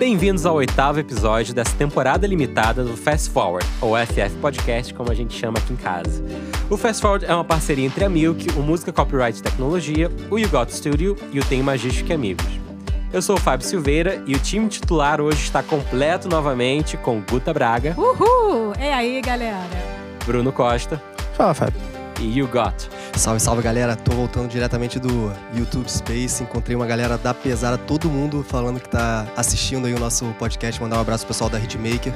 Bem-vindos ao oitavo episódio dessa temporada limitada do Fast Forward, ou FF Podcast, como a gente chama aqui em casa. O Fast Forward é uma parceria entre a Milk, o Música Copyright Tecnologia, o You Got Studio e o Tem Magística Amigos. Eu sou o Fábio Silveira e o time titular hoje está completo novamente com Guta Braga. Uhul! E aí, galera? Bruno Costa. Fala, Fábio. E You Got. Salve, salve galera, tô voltando diretamente do YouTube Space, encontrei uma galera da pesada, todo mundo falando que tá assistindo aí o nosso podcast, mandar um abraço pro pessoal da Hitmaker,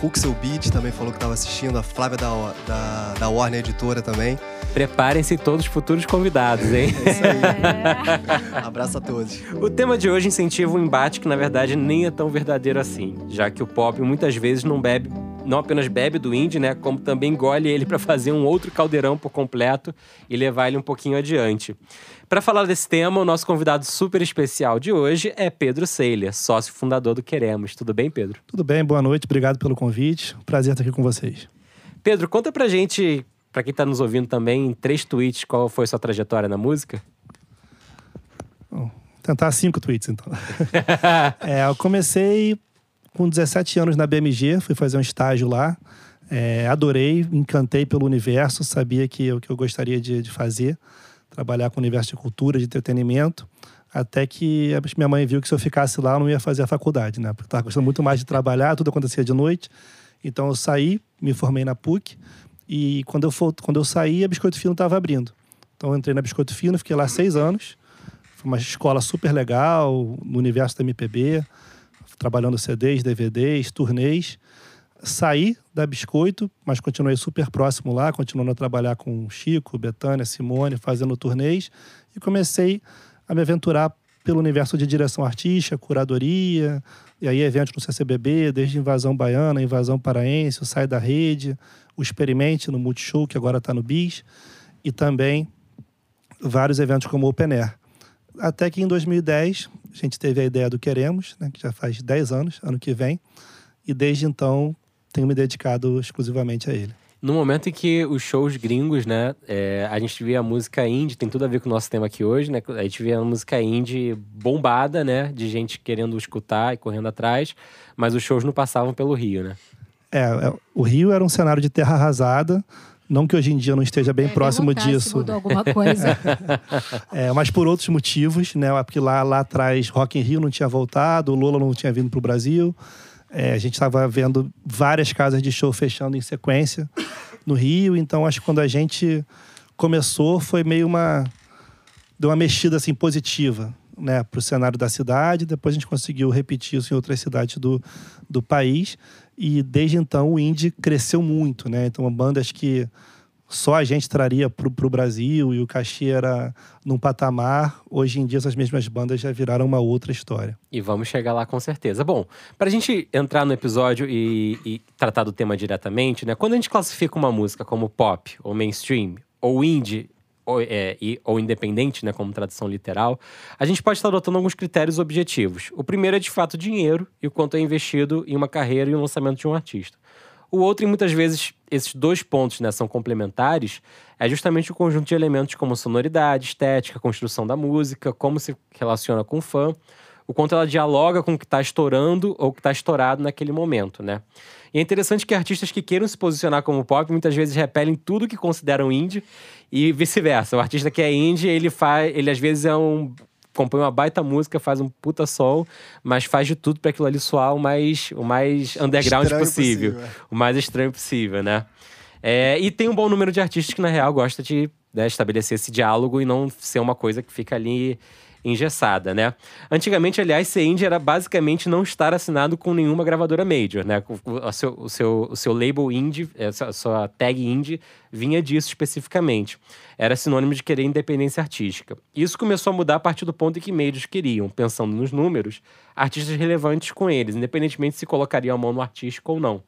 Ruxel Beat também falou que tava assistindo, a Flávia da, da, da Warner Editora também. Preparem-se todos os futuros convidados, hein? É isso aí. abraço a todos. O tema de hoje incentiva um embate que na verdade nem é tão verdadeiro assim, já que o pop muitas vezes não bebe não apenas bebe do indie, né, como também engole ele para fazer um outro caldeirão por completo e levar ele um pouquinho adiante. Para falar desse tema, o nosso convidado super especial de hoje é Pedro Seiler, sócio fundador do Queremos. Tudo bem, Pedro? Tudo bem, boa noite, obrigado pelo convite. Prazer estar aqui com vocês. Pedro, conta pra gente, para quem tá nos ouvindo também, em três tweets, qual foi a sua trajetória na música? Bom, tentar cinco tweets, então. é, eu comecei com 17 anos na BMG, fui fazer um estágio lá. É, adorei, encantei pelo universo, sabia que o que eu gostaria de, de, fazer, trabalhar com o universo de cultura, de entretenimento, até que minha mãe viu que se eu ficasse lá eu não ia fazer a faculdade, né? Porque estava gostando muito mais de trabalhar, tudo acontecia de noite. Então eu saí, me formei na PUC, e quando eu, for, quando eu saí, a Biscoito Fino estava abrindo. Então eu entrei na Biscoito Fino, fiquei lá seis anos. Foi uma escola super legal, no universo da MPB trabalhando CDs, DVDs, turnês. Saí da Biscoito, mas continuei super próximo lá, continuando a trabalhar com Chico, Betânia, Simone, fazendo turnês. E comecei a me aventurar pelo universo de direção artística, curadoria, e aí eventos no CCBB, desde Invasão Baiana, Invasão Paraense, Sai da Rede, o Experimente no Multishow, que agora está no BIS, e também vários eventos como o Open Air. Até que em 2010 a gente teve a ideia do Queremos, né, que já faz 10 anos, ano que vem, e desde então tenho me dedicado exclusivamente a ele. No momento em que os shows gringos, né, é, a gente via a música indie, tem tudo a ver com o nosso tema aqui hoje, né? A gente via a música indie bombada, né, de gente querendo escutar e correndo atrás, mas os shows não passavam pelo Rio, né? É, é o Rio era um cenário de terra arrasada, não que hoje em dia não esteja bem é, próximo disso. Mudou alguma coisa. é, mas por outros motivos, né? Porque lá, lá atrás Rock in Rio não tinha voltado, o Lola não tinha vindo para o Brasil. É, a gente estava vendo várias casas de show fechando em sequência no Rio. Então acho que quando a gente começou foi meio uma deu uma mexida assim positiva, né, para o cenário da cidade. Depois a gente conseguiu repetir isso em outras cidades do, do país. E desde então o indie cresceu muito, né? Então, bandas que só a gente traria para o Brasil e o cachê era num patamar. Hoje em dia, essas mesmas bandas já viraram uma outra história. E vamos chegar lá com certeza. Bom, para a gente entrar no episódio e, e, tratar do tema diretamente, né? Quando a gente classifica uma música como pop, ou mainstream, ou indie, ou, é, e, ou independente, né, como tradução literal, a gente pode estar adotando alguns critérios objetivos. O primeiro é de fato dinheiro e o quanto é investido em uma carreira e um lançamento de um artista. O outro, e muitas vezes esses dois pontos né, são complementares, é justamente o conjunto de elementos como sonoridade, estética, construção da música, como se relaciona com o fã, o quanto ela dialoga com o que está estourando ou o que está estourado naquele momento, né? E é interessante que artistas que queiram se posicionar como pop muitas vezes repelem tudo que consideram indie e vice-versa. O artista que é indie, ele faz, ele às vezes é um compõe uma baita música, faz um puta sol, mas faz de tudo para aquilo ali soar o mais, o mais underground possível, possível, é. o mais estranho possível, né? É, e tem um bom número de artistas que, na real, gosta de né, estabelecer esse diálogo e não ser uma coisa que fica ali engessada, né? Antigamente, aliás, ser indie era basicamente não estar assinado com nenhuma gravadora major, né? O, seu, o, seu, o seu label indie, a sua tag indie, vinha disso especificamente. Era sinônimo de querer independência artística. Isso começou a mudar a partir do ponto em que majors queriam, pensando nos números, artistas relevantes com eles, independentemente se colocariam a mão no artístico ou não.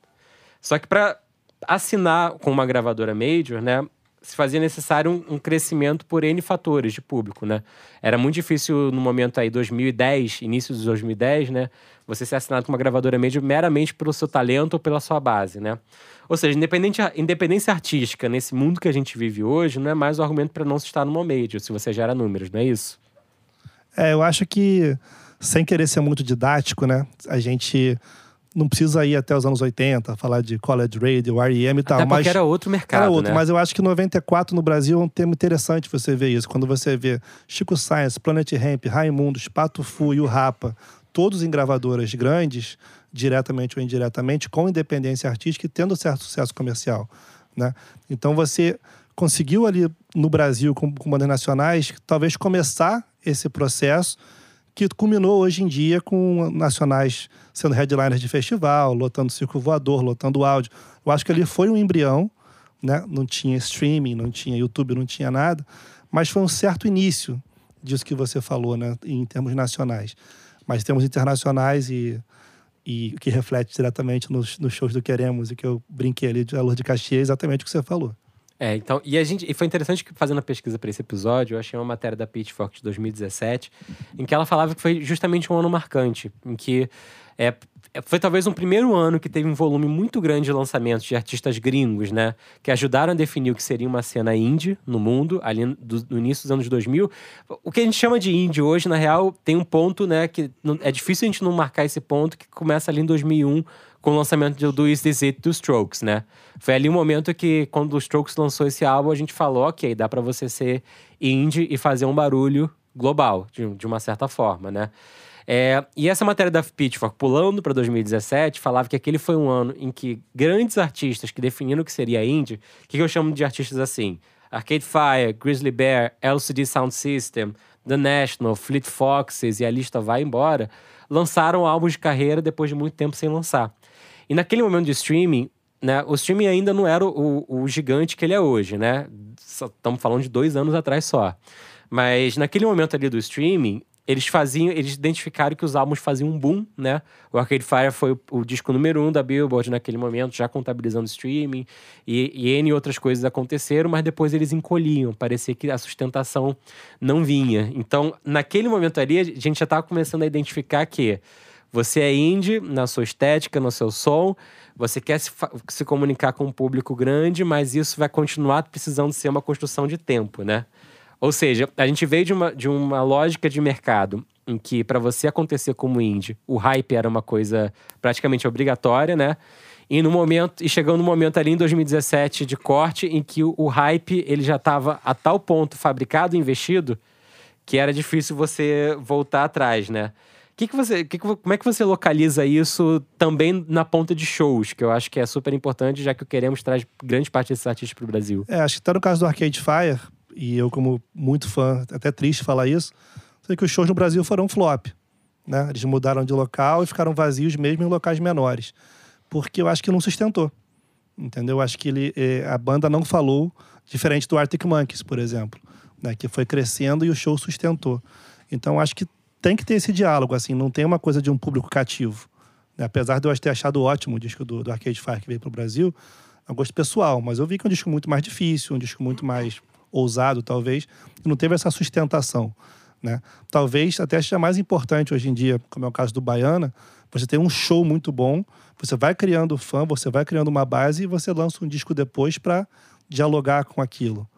Só que para assinar com uma gravadora major, né, se fazia necessário um, um, crescimento por N fatores de público, né? Era muito difícil no momento aí, 2010, início de 2010, né? Você ser assinado com uma gravadora major meramente pelo seu talento ou pela sua base, né? Ou seja, independente, independência artística nesse mundo que a gente vive hoje não é mais o argumento para não se estar numa major, se você gera números, não é isso? É, eu acho que, sem querer ser muito didático, né? A gente não precisa ir até os anos 80, falar de college radio, R.E.M. e tal. Até mas era outro mercado, Era outro, né? mas eu acho que 94 no Brasil é um termo interessante você ver isso. Quando você vê Chico Science, Planet Ramp, Raimundos, Pato Fu e o Rapa, todos em gravadoras grandes, diretamente ou indiretamente, com independência artística e tendo certo sucesso comercial, né? Então você conseguiu ali no Brasil, com, com bandas nacionais, talvez começar esse processo que culminou hoje em dia com nacionais sendo headliners de festival, lotando circo voador, lotando áudio. Eu acho que ali foi um embrião, né? Não tinha streaming, não tinha YouTube, não tinha nada, mas foi um certo início disso que você falou, né? Em termos nacionais. Mas temos internacionais e e que reflete diretamente nos, nos shows do Queremos e que eu brinquei ali de Alô de Caxias, exatamente o que você falou. É, então, e a gente, e foi interessante que fazendo a pesquisa para esse episódio, eu achei uma matéria da Pitchfork de 2017, em que ela falava que foi justamente um ano marcante, em que é, foi talvez um primeiro ano que teve um volume muito grande de lançamentos de artistas gringos, né? Que ajudaram a definir o que seria uma cena indie no mundo, ali do, no início dos anos 2000. O que a gente chama de indie hoje, na real, tem um ponto, né? Que não, é difícil a gente não marcar esse ponto, que começa ali em 2001, com o lançamento do Is This It dos Strokes, né? Foi ali um momento que, quando o Strokes lançou esse álbum, a gente falou, ok, dá para você ser indie e fazer um barulho global, de, de uma certa forma, né? É, e essa matéria da Pitchfork, pulando para 2017, falava que aquele foi um ano em que grandes artistas que definiram o que seria indie, o que, que eu chamo de artistas assim? Arcade Fire, Grizzly Bear, LCD Sound System, The National, Fleet Foxes e a lista vai embora, lançaram álbuns de carreira depois de muito tempo sem lançar. E naquele momento de streaming, né, o streaming ainda não era o, o gigante que ele é hoje, né? Estamos falando de dois anos atrás só. Mas naquele momento ali do streaming, eles faziam, eles identificaram que os álbuns faziam um boom, né? O Arcade Fire foi o, o disco número um da Billboard naquele momento, já contabilizando streaming e, e N outras coisas aconteceram, mas depois eles encolhiam, parecia que a sustentação não vinha. Então, naquele momento ali, a gente já estava começando a identificar que você é indie na sua estética, no seu som, você quer se, se comunicar com um público grande, mas isso vai continuar precisando ser uma construção de tempo, né? Ou seja, a gente veio de uma, de uma lógica de mercado em que, para você acontecer como indie, o hype era uma coisa praticamente obrigatória, né? E no momento e chegou no momento ali em 2017 de corte em que o, o hype ele já estava a tal ponto fabricado, investido, que era difícil você voltar atrás, né? Que que você, que que, como é que você localiza isso também na ponta de shows, que eu acho que é super importante, já que Queremos traz grande parte desses artistas para o Brasil? É, acho que tá no caso do Arcade Fire, e eu, como muito fã, até triste falar isso, sei que os shows no Brasil foram flop. Né? Eles mudaram de local e ficaram vazios mesmo em locais menores. Porque eu acho que não sustentou. Entendeu? Eu acho que ele, eh, a banda não falou, diferente do Arctic Monkeys, por exemplo, né? que foi crescendo e o show sustentou. Então acho que tem que ter esse diálogo, assim, não tem uma coisa de um público cativo. Né? Apesar de eu ter achado ótimo o disco do, do Arcade Fire que veio para o Brasil, é um gosto pessoal, mas eu vi que é um disco muito mais difícil, um disco muito mais ousado, talvez, não teve essa sustentação. Né? Talvez até seja mais importante hoje em dia, como é o caso do Baiana, você tem um show muito bom, você vai criando fã, você vai criando uma base e você lança um disco depois para dialogar com aquilo.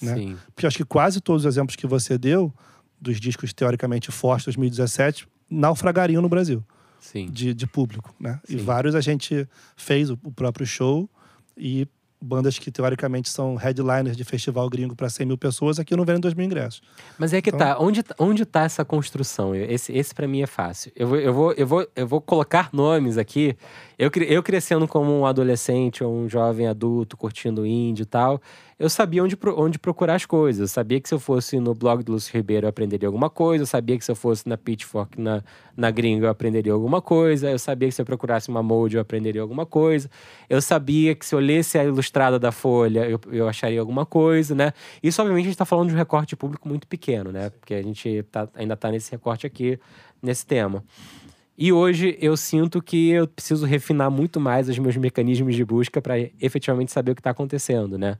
Né? Sim. Porque acho que quase todos os exemplos que você deu, dos discos teoricamente fortes de 2017, naufragariam no Brasil. Sim. De, de público, né? E vários a gente fez o, o próprio show e bandas que teoricamente são headliners de festival gringo para 100 mil pessoas, aqui não vendem 2 mil ingressos. Mas é que Então- tá, onde, onde tá essa construção? Esse, esse para mim é fácil. Eu vou, eu, vou, eu, vou, eu vou colocar nomes aqui. Eu, eu crescendo como um adolescente ou um jovem adulto, curtindo indie e tal, eu sabia onde, onde procurar as coisas. Eu sabia que se eu fosse no blog do Lúcio Ribeiro eu aprenderia alguma coisa. Eu sabia que se eu fosse na Pitchfork, na, na gringa, eu aprenderia alguma coisa. Eu sabia que se eu procurasse uma Mode eu aprenderia alguma coisa. Eu sabia que se eu lesse a ilustrada da Folha eu, eu acharia alguma coisa, né? Isso, obviamente, a gente está falando de um recorte público muito pequeno, né? Porque a gente tá- ainda está nesse recorte aqui, nesse tema. E hoje eu sinto que eu preciso refinar muito mais os meus mecanismos de busca para efetivamente saber o que está acontecendo, né?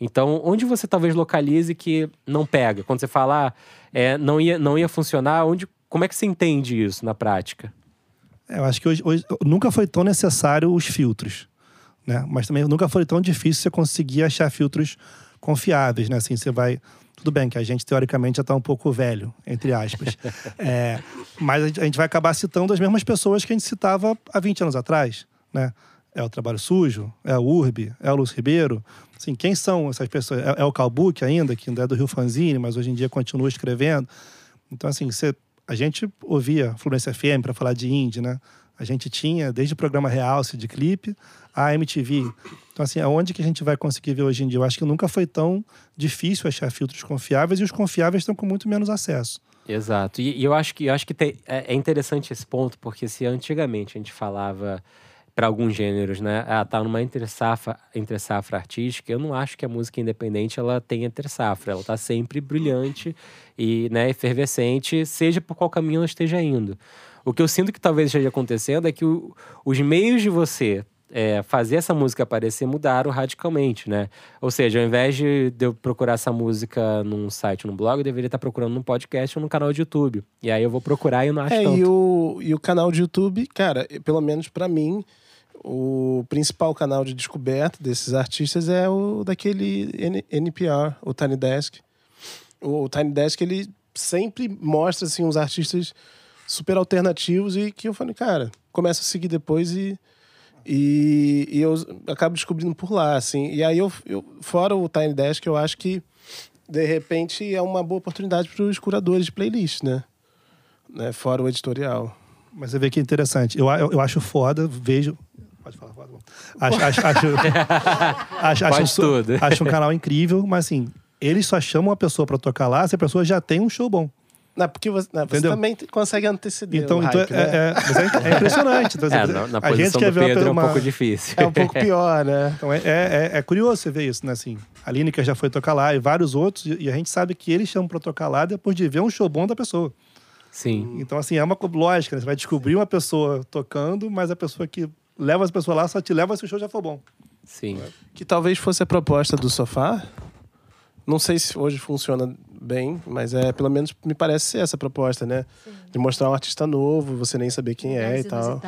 Então, onde você talvez localize que não pega? Quando você fala, ah, é, não, ia, não ia funcionar, onde, como é que você entende isso na prática? É, Eu acho que hoje, hoje nunca foi tão necessário os filtros, né? Mas também nunca foi tão difícil você conseguir achar filtros confiáveis, né? Assim, você vai... Tudo bem que a gente, teoricamente, já está um pouco velho, entre aspas. É, mas a gente- vai acabar citando as mesmas pessoas que a gente citava há 20 anos atrás, né? É o Trabalho Sujo, é o Urbi, é o Lúcio Ribeiro. Assim, quem são essas pessoas? É, é o Calbuque ainda, que ainda é do Rio Fanzine, mas hoje em dia continua escrevendo. Então, assim, você, a gente ouvia Fluminense FM para falar de indie, né? A gente tinha, desde o programa Realce de clipe, a MTV. Então, assim, aonde que a gente vai conseguir ver hoje em dia? Eu acho que nunca foi tão difícil achar filtros confiáveis e os confiáveis estão com muito menos acesso. Exato. E, e eu acho que, eu acho que tem- é, é interessante esse ponto, porque se antigamente a gente falava para alguns gêneros, né? Ah, tá numa entre safra, entre safra artística. Eu não acho que a música independente ela tenha entre safra. Ela tá sempre brilhante e, né, efervescente, seja por qual caminho ela esteja indo. O que eu sinto que talvez esteja acontecendo é que o- os meios de você é, fazer essa música aparecer mudaram radicalmente, né? Ou seja, ao invés de eu procurar essa música num site, num blog, eu deveria estar procurando num podcast ou num canal de YouTube. E aí eu vou procurar e eu não acho É, tanto. e o, e o canal de YouTube, cara, pelo menos pra mim, o principal canal de descoberta desses artistas é o daquele N- NPR, o Tiny Desk. O, o Tiny Desk, ele sempre mostra, assim, uns artistas super alternativos e que eu falei, cara, começo a seguir depois e... E, e eu acabo descobrindo por lá, assim. E aí, eu, eu, fora o Tiny Desk, eu acho que, de repente, é uma boa oportunidade para os curadores de playlist, né? né? Fora o editorial. Mas você vê que é interessante. Eu, eu, eu acho foda, vejo. Pode falar, pode falar. Acho, acho, acho, acho, acho, Pode um, acho um canal incrível, mas assim, eles só chamam a pessoa pra tocar lá se a pessoa já tem um show bom. Não, porque você, não, você também consegue anteceder Então, então hype, é, né? é- mas é- é impressionante. Então, É, na, na a gente posição quer do ver uma- Pedro é um uma- pouco difícil. É um pouco pior, né? Então é, é, é- é curioso você ver isso, né? Assim, a Lineker já foi tocar lá e vários outros, e a gente sabe que eles chamam pra tocar lá depois de ver um show bom da pessoa. Sim. Então, assim, é uma lógica, né? Você vai descobrir uma pessoa tocando, mas a pessoa que leva as pessoas lá só te leva se o show já for bom. Sim. Que talvez fosse a proposta do sofá. Não sei se hoje funciona bem, mas é pelo menos me parece ser essa a proposta, né? De mostrar um artista novo, você nem saber quem é e tal.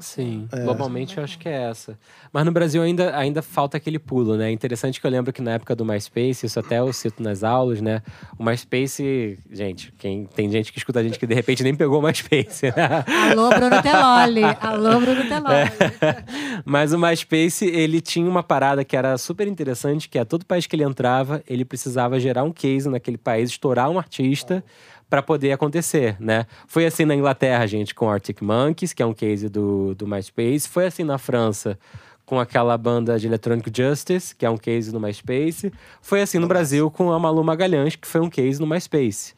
Sim, É. globalmente eu acho que é essa. Mas no Brasil ainda, ainda falta aquele pulo, né? Interessante que eu lembro que na época do MySpace, isso até eu cito nas aulas, né? O MySpace, gente, quem, tem gente que escuta a gente que de repente nem pegou o MySpace, né? Alô, Bruno Teloli. Alô, Bruno Teloli. Mas o MySpace, ele tinha uma parada que era super interessante, que é todo país que ele entrava, ele precisava gerar um case naquele país, estourar um artista para poder acontecer, né? Foi assim na Inglaterra, gente, com Arctic Monkeys, que é um case do, do MySpace. Foi assim na França, com aquela banda de Electronic Justice, que é um case no MySpace. Foi assim no Brasil com a Malu Magalhães, que foi um case no MySpace.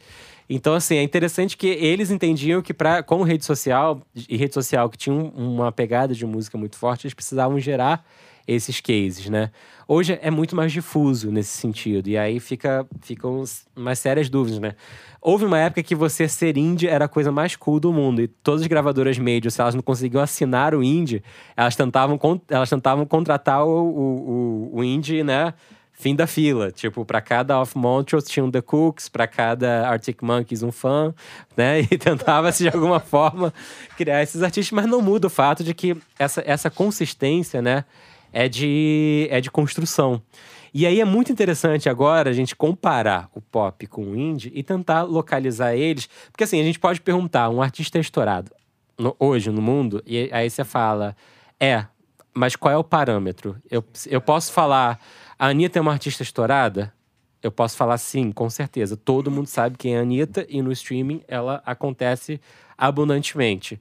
Então, assim, é interessante que eles entendiam que, pra, como rede social, e rede social que tinha um- uma pegada de música muito forte, eles precisavam gerar esses cases, né? Hoje é muito mais difuso nesse sentido, e aí fica, ficam umas sérias dúvidas, né? Houve uma época que você ser indie era a coisa mais cool do mundo, e todas as gravadoras major, se elas não conseguiam assinar o indie, elas tentavam, elas tentavam contratar o, o, o indie, né? Fim da fila. Tipo, para cada Off Montrose tinha um The Cooks, para cada Arctic Monkeys um fã, né? E tentava-se de alguma forma criar esses artistas, mas não muda o fato de que essa, essa consistência, né, é de, é de construção. E aí é muito interessante agora a gente comparar o pop com o indie e tentar localizar eles, porque assim, a gente pode perguntar, um artista é estourado no- hoje no mundo, e aí você fala, é, mas qual é o parâmetro? Eu, eu posso falar, a Anitta é uma artista estourada? Eu posso falar sim, com certeza. Todo mundo sabe quem é a Anitta e no streaming ela acontece abundantemente.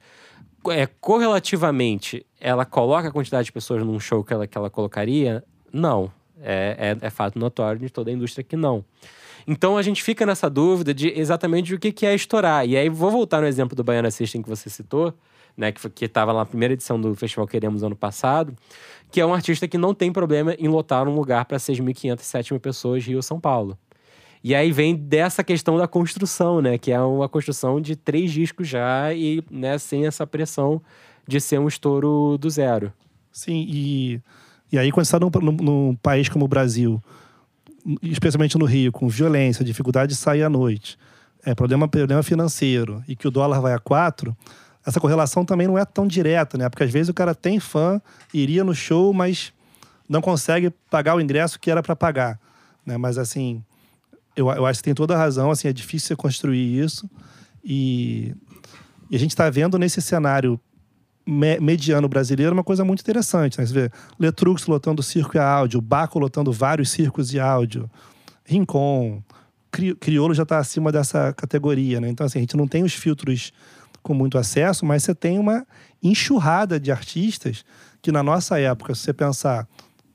É, correlativamente, ela coloca a quantidade de pessoas num show que ela, que ela colocaria? Não. É, é, é fato notório de toda a indústria que não. Então a gente fica nessa dúvida de exatamente o que, que é estourar. E aí vou voltar no exemplo do Baiana System que você citou, né? Que, estava lá na primeira edição do Festival Queremos ano passado, que é um artista que não tem problema em lotar um lugar para 6.500, 7.000 pessoas Rio São Paulo. E aí vem dessa questão da construção, né? Que é uma construção de três discos já e né, sem essa pressão de ser um estouro do zero. Sim, e, e aí quando você está num, num- num país como o Brasil, especialmente no Rio, com violência, dificuldade de sair à noite, é, problema, problema financeiro, e que o dólar vai a quatro, essa correlação também não é tão direta, né? Porque às vezes o cara tem fã, iria no show, mas não consegue pagar o ingresso que era para pagar, né? Mas assim, eu, eu acho que tem toda a razão, assim, é difícil você construir isso, e, e a gente está vendo nesse cenário me- mediano brasileiro uma coisa muito interessante. Né? Você vê Letrux lotando circo e áudio, Baco lotando vários circos e áudio, Rincon, Cri- Criolo já está acima dessa categoria. Né? Então, assim, a gente não tem os filtros com muito acesso, mas você tem uma enxurrada de artistas que, na nossa época, se você pensar,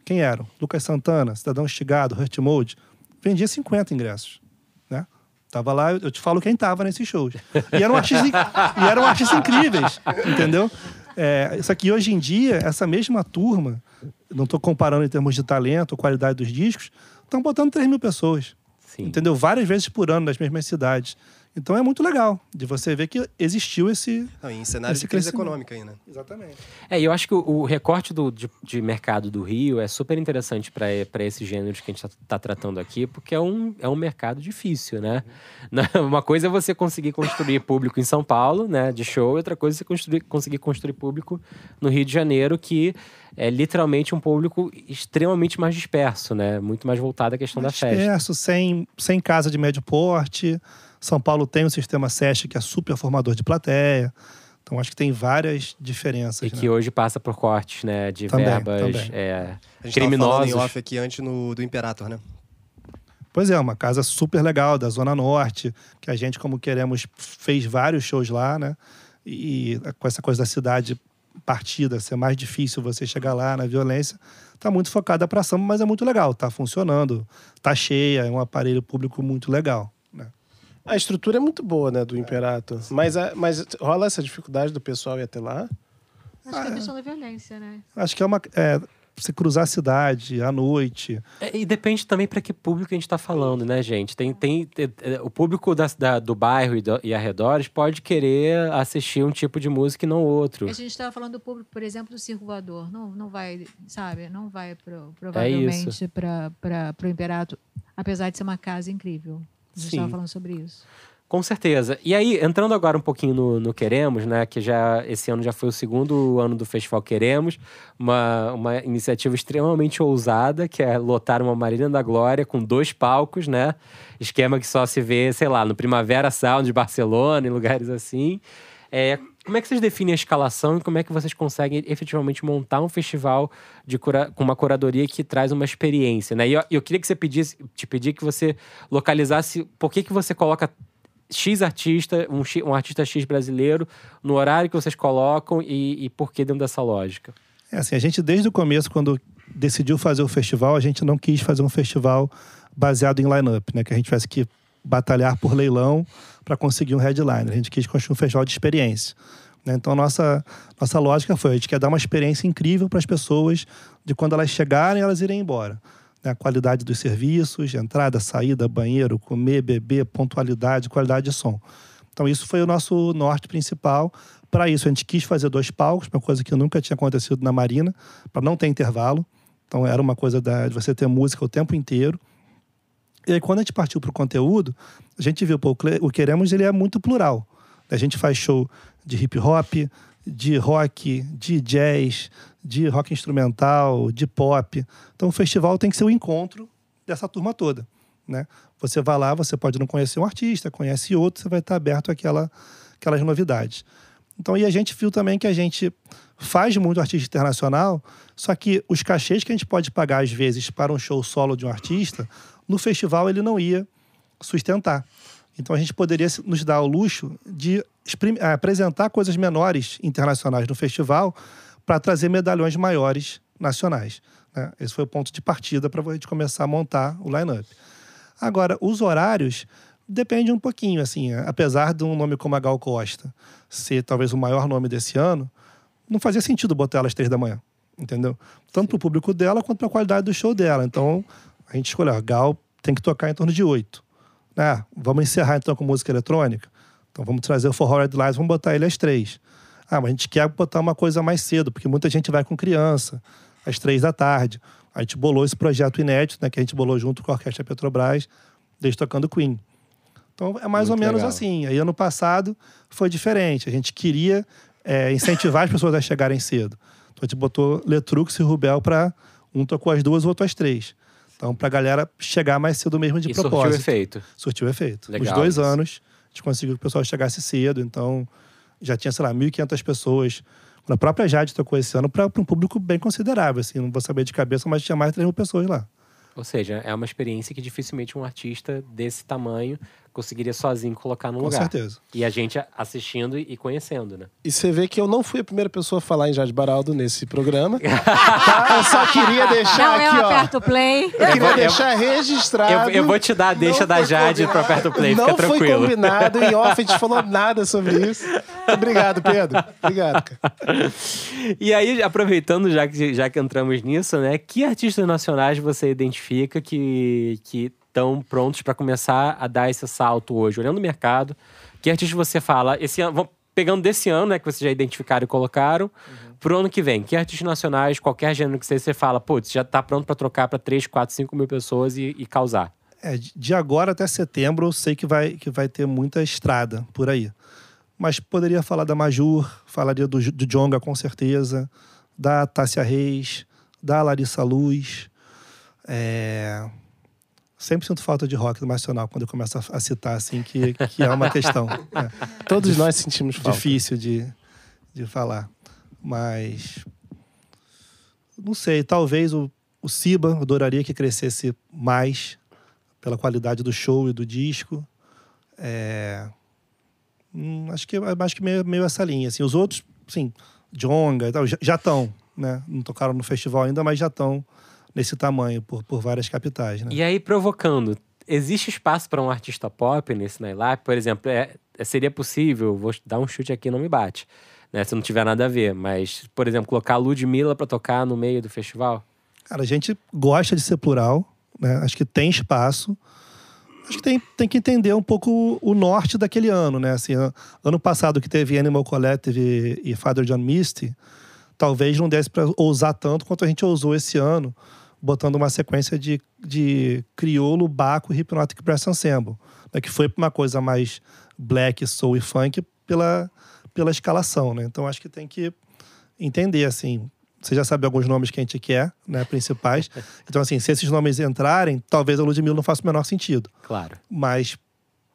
quem eram? Lucas Santana, Cidadão Estigado, Hurt Mode, vendia 50 ingressos. Né? Tava lá, eu te falo quem tava nesses shows. E eram artistas, e eram artistas incríveis, entendeu? É, isso aqui, hoje em dia, essa mesma turma, não estou comparando em termos de talento, qualidade dos discos, estão botando 3 mil pessoas. Sim. Entendeu? Várias vezes por ano nas mesmas cidades. Então é muito legal de você ver que existiu esse. Não, em cenário Esse de crise econômica ainda. Exatamente. É, e eu acho que o, o recorte do, de, de mercado do Rio é super interessante para esse gênero que a gente está tratando aqui, porque é um, é um mercado difícil, né? Na- Uma coisa é você conseguir construir público em São Paulo, né, de show, e outra coisa é você construir, conseguir construir público no Rio de Janeiro, que é literalmente um público extremamente mais disperso, né? Muito mais voltado à questão da festa. Disperso, sem, sem casa de médio porte. São Paulo tem um sistema SESC que é super formador de plateia. Então acho que tem várias diferenças. E né? que hoje passa por cortes, né, de Também, verbas também. é, A gente tava falando criminosos. em off aqui antes no, do Imperator, né? Pois é, uma casa super legal da Zona Norte, que a gente, como queremos, fez vários shows lá, né? E com essa coisa da cidade partida, ser mais difícil você chegar lá na violência, tá muito focada para samba, mas é muito legal, tá funcionando, tá cheia, é um aparelho público muito legal. A estrutura é muito boa, né, do Imperator. Mas, a- mas rola essa dificuldade do pessoal ir até lá? Acho que é a questão da violência, né? Acho que é uma. É, você cruzar a cidade à noite. É, e depende também para que público a gente está falando, né, gente? Tem, tem, tem- é, o público da, da- do bairro e, do, e arredores pode querer assistir um tipo de música e não outro. A gente estava falando do público, por exemplo, do circo voador. Não, não vai, sabe? Não vai pro, provavelmente para o Imperato, apesar de ser uma casa incrível. A gente Sim. estava falando sobre isso. Com certeza. E aí, entrando agora um pouquinho no, no Queremos, né? Que já esse ano já foi o segundo ano do Festival Queremos, uma, uma iniciativa extremamente ousada, que é lotar uma Marina da Glória com dois palcos, né? Esquema que só se vê, sei lá, no Primavera Sound de Barcelona, em lugares assim. É, como é que vocês definem a escalação e como é que vocês conseguem efetivamente montar um festival de cura- com uma curadoria que traz uma experiência, né? E eu, eu queria que você pedisse, te pedir que você localizasse por que, que você coloca X artista, um, X- um artista X brasileiro, no horário que vocês colocam e, e por que dentro dessa lógica. É assim, a gente desde o começo, quando decidiu fazer o festival, a gente não quis fazer um festival baseado em line-up, né? Que a gente tivesse que batalhar por leilão para conseguir um headliner. A gente quis construir um festival de experiência. né? Então, nossa, nossa lógica foi: a gente quer dar uma experiência incrível para as pessoas, de quando elas chegarem, elas irem embora. né? A qualidade dos serviços, entrada, saída, banheiro, comer, beber, pontualidade, qualidade de som. Então, isso foi o nosso norte principal. Para isso, a gente quis fazer dois palcos, uma coisa que nunca tinha acontecido na Marina, para não ter intervalo. Então, era uma coisa da- de você ter música o tempo inteiro. E aí, quando a gente partiu para o conteúdo, a gente viu, pô, o Queremos ele é muito plural. A gente faz show de hip hop, de rock, de jazz, de rock instrumental, de pop. Então, o festival tem que ser o encontro dessa turma toda, né? Você vai lá, você pode não conhecer um artista, conhece outro, você vai estar aberto àquela, àquelas novidades. Então, e a gente viu também que a gente faz muito artista internacional, só que os cachês que a gente pode pagar, às vezes, para um show solo de um artista, no festival ele não ia sustentar. Então, a gente poderia nos dar o luxo de eh, apresentar coisas menores internacionais no festival para trazer medalhões maiores nacionais. Né? Esse foi o ponto de partida para a gente começar a montar o line-up. Agora, os horários depende um pouquinho, assim, apesar de um nome como a Gal Costa ser talvez o maior nome desse ano, não fazia sentido botar ela às três da manhã, entendeu? Tanto para o público dela quanto para a qualidade do show dela. Então, a gente escolheu, Gal tem que tocar em torno de oito. Ah, vamos encerrar então com música eletrônica? Então vamos trazer o For Red Lights, vamos botar ele às três. Ah, mas a gente quer botar uma coisa mais cedo, porque muita gente vai com criança, às três da tarde. A gente bolou esse projeto inédito, né, que a gente bolou junto com a Orquestra Petrobras, desde tocando Queen. Então é mais Muito ou menos legal. assim. Aí ano passado foi diferente. A gente queria é, incentivar as pessoas a chegarem cedo. Então a gente botou Letrux e Rubel para um tocou as duas, o outro às três. Então, pra galera chegar mais cedo mesmo de e propósito. Surtiu efeito. Surtiu efeito. Legal, Os dois isso. anos, a gente conseguiu que o pessoal chegasse cedo. Então, já tinha, sei lá, 1.500 pessoas. A própria Jade tocou esse ano para um público bem considerável. Assim, não vou saber de cabeça, mas tinha mais de 3 mil pessoas lá. Ou seja, é uma experiência que dificilmente um artista desse tamanho conseguiria sozinho colocar no lugar. Com certeza. E a gente assistindo e conhecendo, né? E você vê que eu não fui a primeira pessoa a falar em Jade Baraldo nesse programa. tá? Eu só queria deixar não, aqui, eu aperto play. Eu queria eu, deixar registrado. Eu, eu, vou te dar a deixa da Jade para aperto play, não fica tranquilo. Não foi combinado, em off a gente falou nada sobre isso. Obrigado, Pedro. Obrigado, cara. E aí, aproveitando, já que, já que entramos nisso, né? Que artistas nacionais você identifica que, que estão prontos para começar a dar esse salto hoje, olhando o mercado. Que artista você fala, esse ano, pegando desse ano, né, que vocês já identificaram e colocaram, uhum. pro ano que vem, que artistas nacionais, qualquer gênero que seja, você fala, putz, já está pronto para trocar para 3, 4, 5 mil pessoas e, e causar? É, de agora até setembro, eu sei que vai, que vai ter muita estrada por aí. Mas poderia falar da Majur, falaria do, do Jonga com certeza, da Tássia Reis, da Larissa Luz. É sempre sinto falta de rock nacional quando eu começo a, citar, assim, que, que é uma questão. É. Todos nós sentimos falta. Difícil de, de falar. Mas. Não sei, talvez o, o Siba, adoraria que crescesse mais pela qualidade do show e do disco. É, hum, acho que, acho que meio, meio essa linha. Assim, os outros, sim, Jonga e tal, já estão, né? Não tocaram no festival ainda, mas já estão nesse tamanho por, por várias capitais. Né? E aí, provocando, existe espaço para um artista pop nesse Nailap? Por exemplo, é, é, seria possível, vou dar um chute aqui não me bate, né? Se não tiver nada a ver, mas, por exemplo, colocar a Ludmilla para tocar no meio do festival? Cara, a gente gosta de ser plural, né? Acho que tem espaço. Acho que tem, tem que entender um pouco o norte daquele ano, né? Assim, ano passado que teve Animal Collective e, e Father John Misty, talvez não desse para ousar tanto quanto a gente ousou esse ano botando uma sequência de, de criolo, baco e hypnotic brass ensemble, né, que foi uma coisa mais black, soul e funk pela, pela escalação, né? Então acho que tem que entender assim. Você já sabe alguns nomes que a gente quer, né, principais. Então assim, se esses nomes entrarem, talvez a Ludmilla não faça o menor sentido. Claro. Mas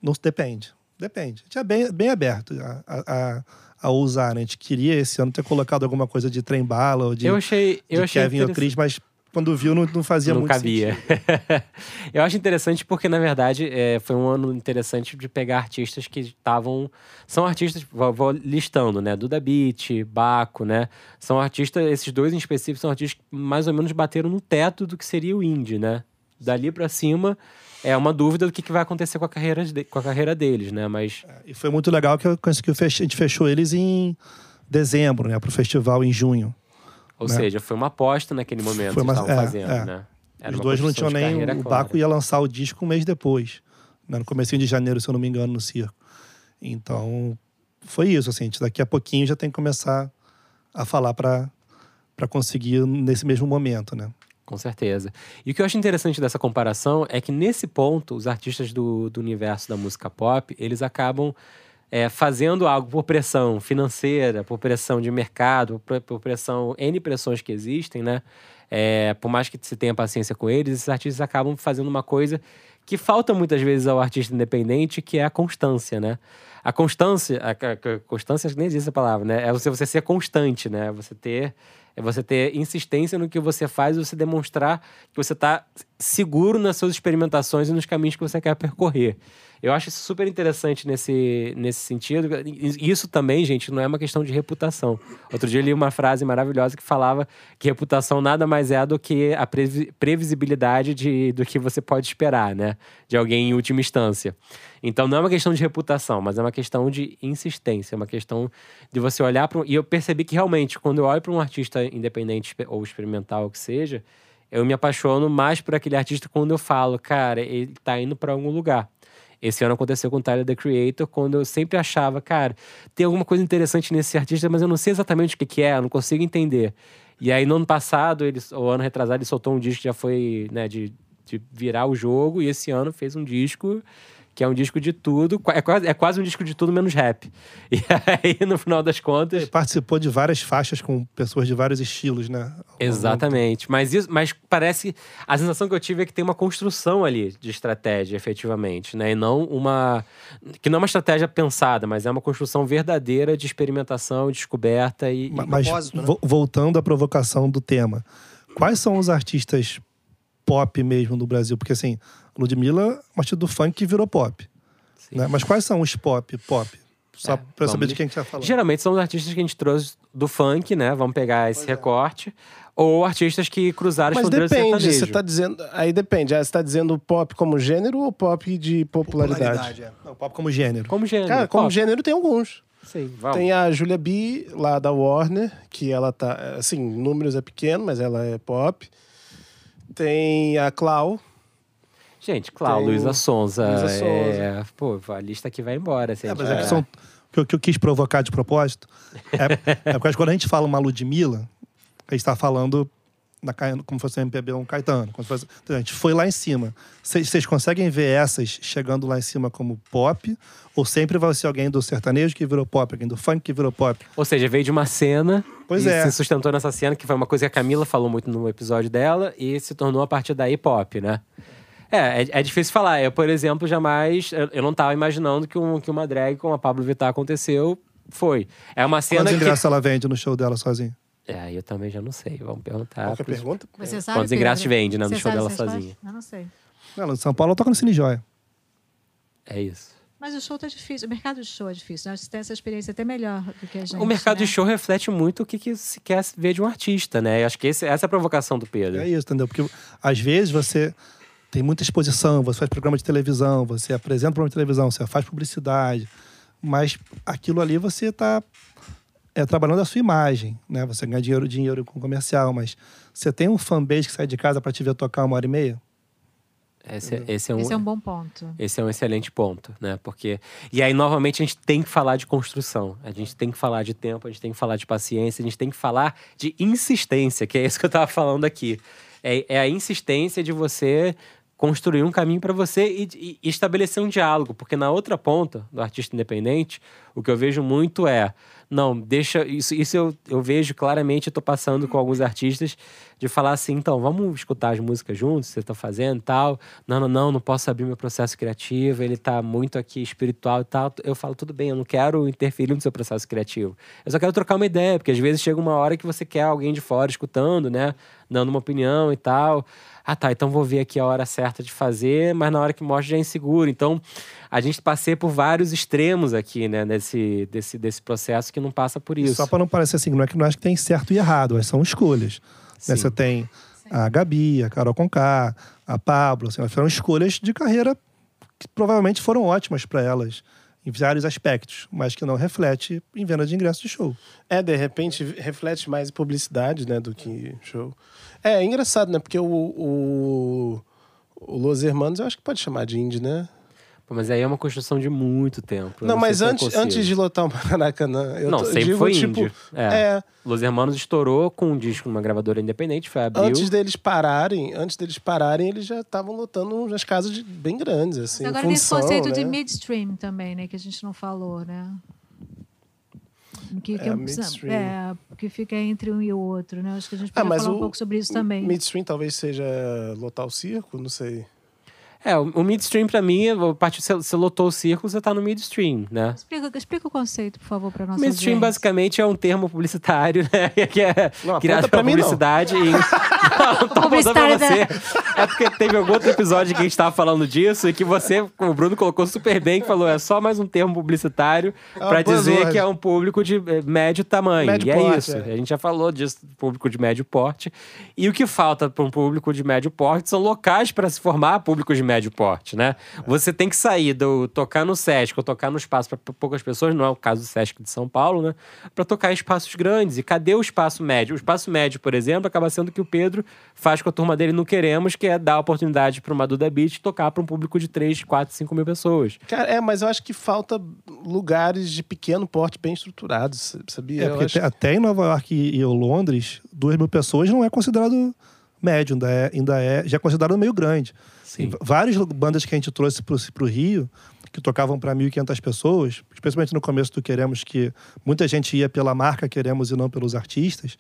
não depende. Depende. A gente é bem, bem aberto a, a, a usar, né? A gente queria esse ano ter colocado alguma coisa de trem bala ou de, eu achei, eu de achei Kevin ou Chris, mas quando viu, não, não fazia não muito cabia. eu acho interessante porque, na verdade, é, foi um ano interessante de pegar artistas que estavam. São artistas, vou, vou, listando, né? Duda Beat, Baco, né? São artistas, esses dois em específico, são artistas que mais ou menos bateram no teto do que seria o indie, né? Dali para cima é uma dúvida do que, que vai acontecer com a carreira, de, com a carreira deles, né? Mas. É, e foi muito legal que eu consegui, a gente fechou eles em dezembro, né? Pro festival em junho. Ou né? seja, foi uma aposta naquele momento foi uma, que estavam é, fazendo, é. né? Era Os dois não tinham nem. O Baco ia lançar o disco um mês depois. Né? No começo de janeiro, se eu não me engano, no circo. Então, foi isso. Assim, daqui a pouquinho já tem que começar a falar para conseguir nesse mesmo momento, né? Com certeza. E o que eu acho interessante dessa comparação é que nesse ponto, os artistas do, do universo da música pop, eles acabam é, fazendo algo por pressão financeira, por pressão de mercado, por, por pressão, N pressões que existem, né? É, por mais que se tenha paciência com eles, esses artistas acabam fazendo uma coisa que falta muitas vezes ao artista independente, que é a constância, né? a constância, a, a, a constância nem existe essa palavra, né? É você, você ser constante, né? Você ter é você ter insistência no que você faz e você demonstrar que você está seguro nas suas experimentações e nos caminhos que você quer percorrer. Eu acho isso super interessante nesse, nesse sentido. Isso também, gente, não é uma questão de reputação. Outro dia eu li uma frase maravilhosa que falava que reputação nada mais é do que a previsibilidade de, do que você pode esperar, né? De alguém em última instância. Então não é uma questão de reputação, mas é uma questão de insistência, é uma questão de você olhar para. Um... E eu percebi que realmente, quando eu olho para um artista independente ou experimental, o que seja, eu me apaixono mais por aquele artista quando eu falo, cara, ele está indo para algum lugar. Esse ano aconteceu com o Tyler, The Creator, quando eu sempre achava, cara, tem alguma coisa interessante nesse artista, mas eu não sei exatamente o que, que é, eu não consigo entender. E aí, no ano passado, ele, o ano retrasado, ele soltou um disco que já foi, né, de, de virar o jogo, e esse ano fez um disco que é um disco de tudo, é quase, é quase um disco de tudo menos rap. E aí, no final das contas. Ele participou de várias faixas com pessoas de vários estilos, né? Exatamente. Mas, isso, mas parece. A sensação que eu tive é que tem uma construção ali de estratégia, efetivamente, né? E não uma. Que não é uma estratégia pensada, mas é uma construção verdadeira de experimentação, descoberta e. Mas, mas né? voltando à provocação do tema, quais são os artistas pop mesmo no Brasil? Porque assim Ludmilla, uma artista do funk que virou pop. Né? Mas quais são os pop, pop? Só é, pra saber de quem a gente tá falando. Geralmente são os artistas que a gente trouxe do funk, né? Vamos pegar esse pois é. recorte. É. Ou artistas que cruzaram Mas depende, você tá dizendo. Aí depende. Você tá dizendo pop como gênero ou pop de popularidade? popularidade é. Não, pop como gênero. Como gênero. Cara, como pop. gênero tem alguns. Sim, vamos. Tem a Julia B, lá da Warner, que ela tá. Assim, números é pequeno, mas ela é pop. Tem a Clau, Gente, claro, Luísa Sonza. Luísa Sonza. É, pô, a lista aqui vai embora. Assim, é, mas é são, que, que eu quis provocar de propósito é, é porque quando a gente fala uma Ludmilla, a gente está falando na, como se fosse MPB um Caetano. Como fosse, a gente foi lá em cima. Vocês conseguem ver essas chegando lá em cima como pop? Ou sempre vai ser alguém do sertanejo que virou pop, alguém do funk que virou pop? Ou seja, veio de uma cena pois é. se sustentou nessa cena, que foi uma coisa que a Camila falou muito no episódio dela, e se tornou a partir daí pop, né? É, é, é, difícil falar. Eu, por exemplo, jamais. Eu, eu não estava imaginando que, um, que uma drag com a Pablo Vittar aconteceu. Foi. É uma cena. Quantos que... ingressos ela vende no show dela sozinha? É, eu também já não sei. Vamos perguntar. Qualquer pros... pergunta? Você sabe, Quantos ingressos vende né, no show dela sozinha? Eu não sei. Ela, em São Paulo, toca no Cine Joia. É isso. Mas o show tá difícil, o mercado de show é difícil. Nós né? temos essa experiência até melhor do que a gente. O mercado né? de show reflete muito o que, que se quer ver de um artista, né? Eu acho que esse, essa é a provocação do Pedro. É isso, entendeu? Porque às vezes você tem muita exposição, você faz programa de televisão, você apresenta programa de televisão, você faz publicidade, mas aquilo ali você está é, trabalhando a sua imagem, né? Você ganha dinheiro, dinheiro com comercial, mas você tem um fanbase que sai de casa para te ver tocar uma hora e meia? Esse, é, esse, é um, esse é um bom ponto. Esse é um excelente ponto, né? Porque. E aí, novamente, a gente tem que falar de construção. A gente tem que falar de tempo, a gente tem que falar de paciência, a gente tem que falar de insistência, que é isso que eu estava falando aqui. É, é a insistência de você construir um caminho para você e, e, estabelecer um diálogo, porque na outra ponta do artista independente, o que eu vejo muito é não, deixa. Isso, isso eu, eu vejo claramente, eu tô passando com alguns artistas de falar assim, então, vamos escutar as músicas juntos, você tá fazendo tal. Não, não, não, não posso abrir meu processo criativo, ele tá muito aqui espiritual e tal. Eu falo, tudo bem, eu não quero interferir no seu processo criativo. Eu só quero trocar uma ideia, porque às vezes chega uma hora que você quer alguém de fora escutando, né? Dando uma opinião e tal. Ah, tá, então vou ver aqui a hora certa de fazer, mas na hora que mostra já é inseguro. Então, a gente passei por vários extremos aqui, né, nesse, desse, desse processo que não passa por isso. Só para não parecer assim, não é que não acho que tem certo e errado, mas são escolhas. Né? Você tem a Gabi, a Carol Conká, a Pablo, assim, elas foram escolhas de carreira que provavelmente foram ótimas para elas em vários aspectos, mas que não reflete em venda de ingressos de show. É, de repente reflete mais em publicidade, né, do que show. É, é engraçado, né, porque o, o, o Los Hermanos eu acho que pode chamar de indie, né? Mas aí é uma construção de muito tempo. Não, não mas antes, antes de lotar o Maracanã. Eu não, tô, sempre digo, foi tipo, índio. É. é. Los Hermanos estourou com um disco numa gravadora independente, foi abril. Antes deles pararem, antes deles pararem, eles já estavam lotando umas casas de, bem grandes, assim. Mas agora tem esse conceito né? de midstream também, né? Que a gente não falou, né? Que, que, é, é, que fica entre um e o outro, né? Acho que a gente pode ah, falar o, um pouco sobre isso também. Midstream talvez seja lotar o circo, não sei. É, o, midstream pra mim, a partir você, você lotou o círculo, você tá no midstream, né? Explica, explica o conceito, por favor, pra nossa Midstream audiência. basicamente é um termo publicitário, né? Que é Não, criado pela mim, não. publicidade. Em... não, tô Publicitário pra você. É porque teve algum outro episódio que a gente tava falando disso e que você, como o Bruno colocou super bem, que falou, é só mais um termo publicitário É uma pra dizer que é um público de eh, médio tamanho. Médio e é porte, isso. é. A gente já falou disso, público de médio porte. E o que falta para um público de médio porte são locais para se formar público de médio porte, né? Você tem que sair do tocar no Sesc ou tocar no espaço para poucas pessoas, não é o caso do Sesc de São Paulo, né? Para tocar em espaços grandes. E cadê o espaço médio? O espaço médio, por exemplo, acaba sendo que o Pedro faz com a turma dele no Queremos, que é dar a oportunidade para uma Duda Beat tocar para um público de 3, 4, 5 mil pessoas. Cara, é, mas eu acho que falta lugares de pequeno porte bem estruturados, sabia? É, acho- até, até em Nova York e, e Londres, duas mil pessoas não é considerado médio, ainda é, ainda é já é considerado meio grande. Sim. Várias bandas que a gente trouxe pro, pro Rio, que tocavam para 1.500 pessoas, especialmente no começo do Queremos, que muita gente ia pela marca Queremos e não pelos artistas.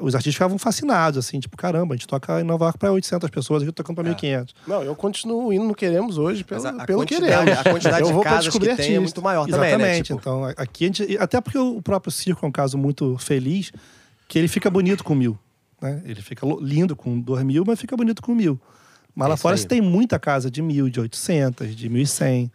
Os artistas ficavam fascinados, assim, tipo, caramba, a gente toca em Nova York para 800 pessoas, a gente tocando para 1.500. Não, eu continuo indo no Queremos hoje pelo, a, a pelo Queremos. a quantidade eu de casas que descobrir tem é artista. muito maior também, né? Exatamente. Tipo, Então, aqui a gente. Até porque o próprio circo é um caso muito feliz, que ele fica bonito com mil. Né? Ele fica lindo com dois mil, mas fica bonito com mil. Mas É lá fora aí. você tem muita casa de mil, de 800, de 1.100.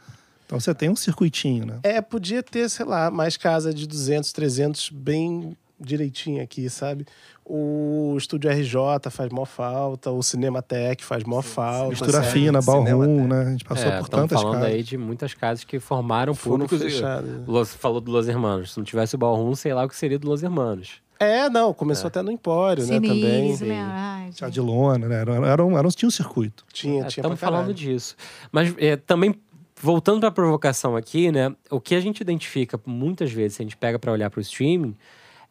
Então você tem um circuitinho, né? É, podia ter, sei lá, mais casa de 200, 300 bem direitinho aqui, sabe? O Estúdio RJ faz mó falta, o Cinematec faz mó falta. Mistura sabe? fina, ballroom, né? A gente passou É, por tantas falando casas. aí de muitas casas que formaram Foram públicos. e- fechadas. Los, falou do Los Hermanos. Se não tivesse o Ballroom, sei lá o que seria do Los Hermanos. É, não, começou até no Empório, né? Também. Cinis, né? De lona, né? Era, era, um, era um, tinha um circuito. Tinha, É, tinha Estamos falando disso. Mas é, também, voltando para a provocação aqui, né? O que a gente identifica muitas vezes, se a gente pega para olhar para o streaming,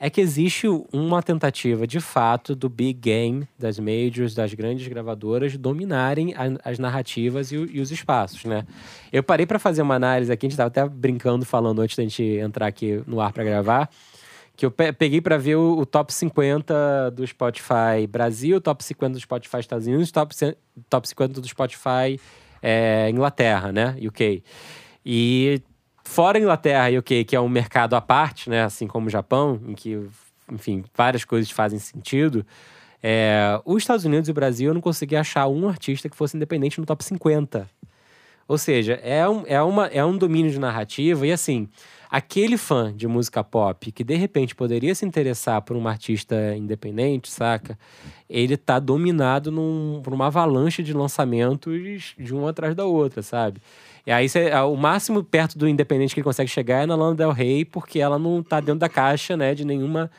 é que existe uma tentativa, de fato, do big game, das majors, das grandes gravadoras, dominarem a- as narrativas e, o- e os espaços, né? Eu parei para fazer uma análise aqui, a gente estava até brincando, falando antes da gente entrar aqui no ar para gravar, que eu pe- peguei para ver o, o top 50 do Spotify Brasil, top 50 do Spotify Estados Unidos, top, top 50 do Spotify é, Inglaterra, né? UK. E fora Inglaterra e UK, que é um mercado à parte, né? Assim como o Japão, em que, enfim, várias coisas fazem sentido. É, os Estados Unidos e o Brasil eu não consegui achar um artista que fosse independente no top 50. Ou seja, é um, é, uma, é um domínio de narrativa e assim, aquele fã de música pop que de repente poderia se interessar por uma artista independente, saca? Ele tá dominado num, por uma avalanche de lançamentos de uma atrás da outra, sabe? E aí cê- o máximo perto do independente que ele consegue chegar é na Lana Del Rey, porque ela não tá dentro da caixa, né, de nenhuma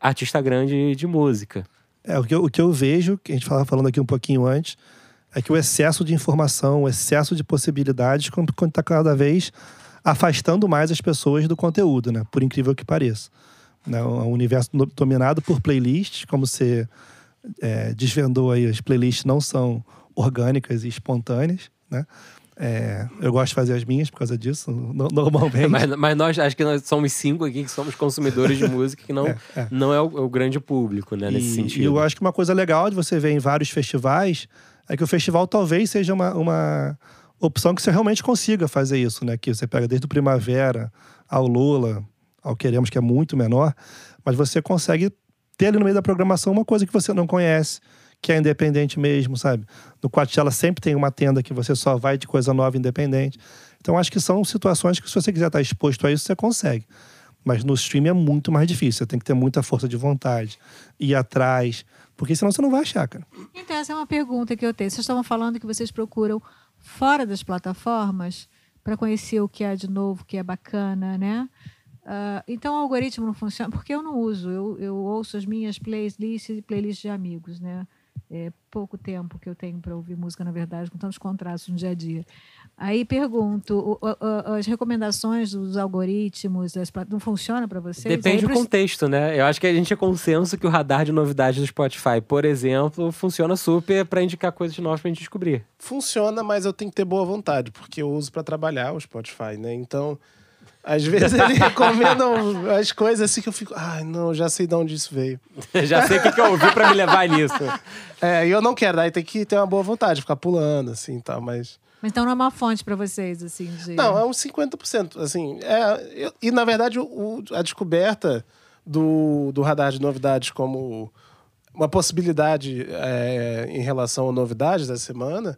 artista grande de música. É, o que, eu, o que eu vejo, que a gente estava falando aqui um pouquinho antes, é que o excesso de informação, o excesso de possibilidades, está cada vez afastando mais as pessoas do conteúdo, né? Por incrível que pareça. Né? Um universo dominado por playlists, como você é, desvendou aí, as playlists não são orgânicas e espontâneas, né? É, eu gosto de fazer as minhas por causa disso, no- normalmente. Mas, mas nós, acho que nós somos cinco aqui que somos consumidores de música, que não É, é. não é o, o grande público, né, nesse e, sentido. E eu acho que uma coisa legal de você ver em vários festivais é que o festival talvez seja uma, uma opção que você realmente consiga fazer isso, né? Que você pega desde o Primavera ao Lula, ao Queremos, que é muito menor, mas você consegue ter ali no meio da programação uma coisa que você não conhece, que é independente mesmo, sabe? No Coachella sempre tem uma tenda que você só vai de coisa nova independente. Então acho que são situações que se você quiser estar exposto a isso, você consegue. Mas no streaming é muito mais difícil. Você tem que ter muita força de vontade, ir atrás, porque senão você não vai achar, cara. Então, essa é uma pergunta que eu tenho. Vocês estavam falando que vocês procuram fora das plataformas para conhecer o que é de novo, o que é bacana, né? Ah, então, o algoritmo não funciona, porque eu não uso. Eu, eu ouço as minhas playlists e playlists de amigos, né? É pouco tempo que eu tenho para ouvir música, na verdade, com tantos contrastes no dia a dia. Aí pergunto, o- o- o- as recomendações dos algoritmos das não funcionam para vocês? Depende do pres- contexto, né? Eu acho que a gente é consenso que o radar de novidades do Spotify, por exemplo, funciona super para indicar coisas novas pra gente descobrir. Funciona, mas eu tenho que ter boa vontade, porque eu uso para trabalhar o Spotify, né? Então, Às vezes ele recomenda as coisas assim que eu fico, ai, não, já sei de onde isso veio. Já sei o que, que eu ouvi pra me levar nisso. É, e eu não quero, daí tem que ter uma boa vontade, ficar pulando, assim, tal, mas... Mas então não é uma fonte pra vocês, assim, de... Não, é uns 50%, assim, é... eu- e, na verdade, o- a descoberta do, do radar de novidades como uma possibilidade é, em relação a novidades da semana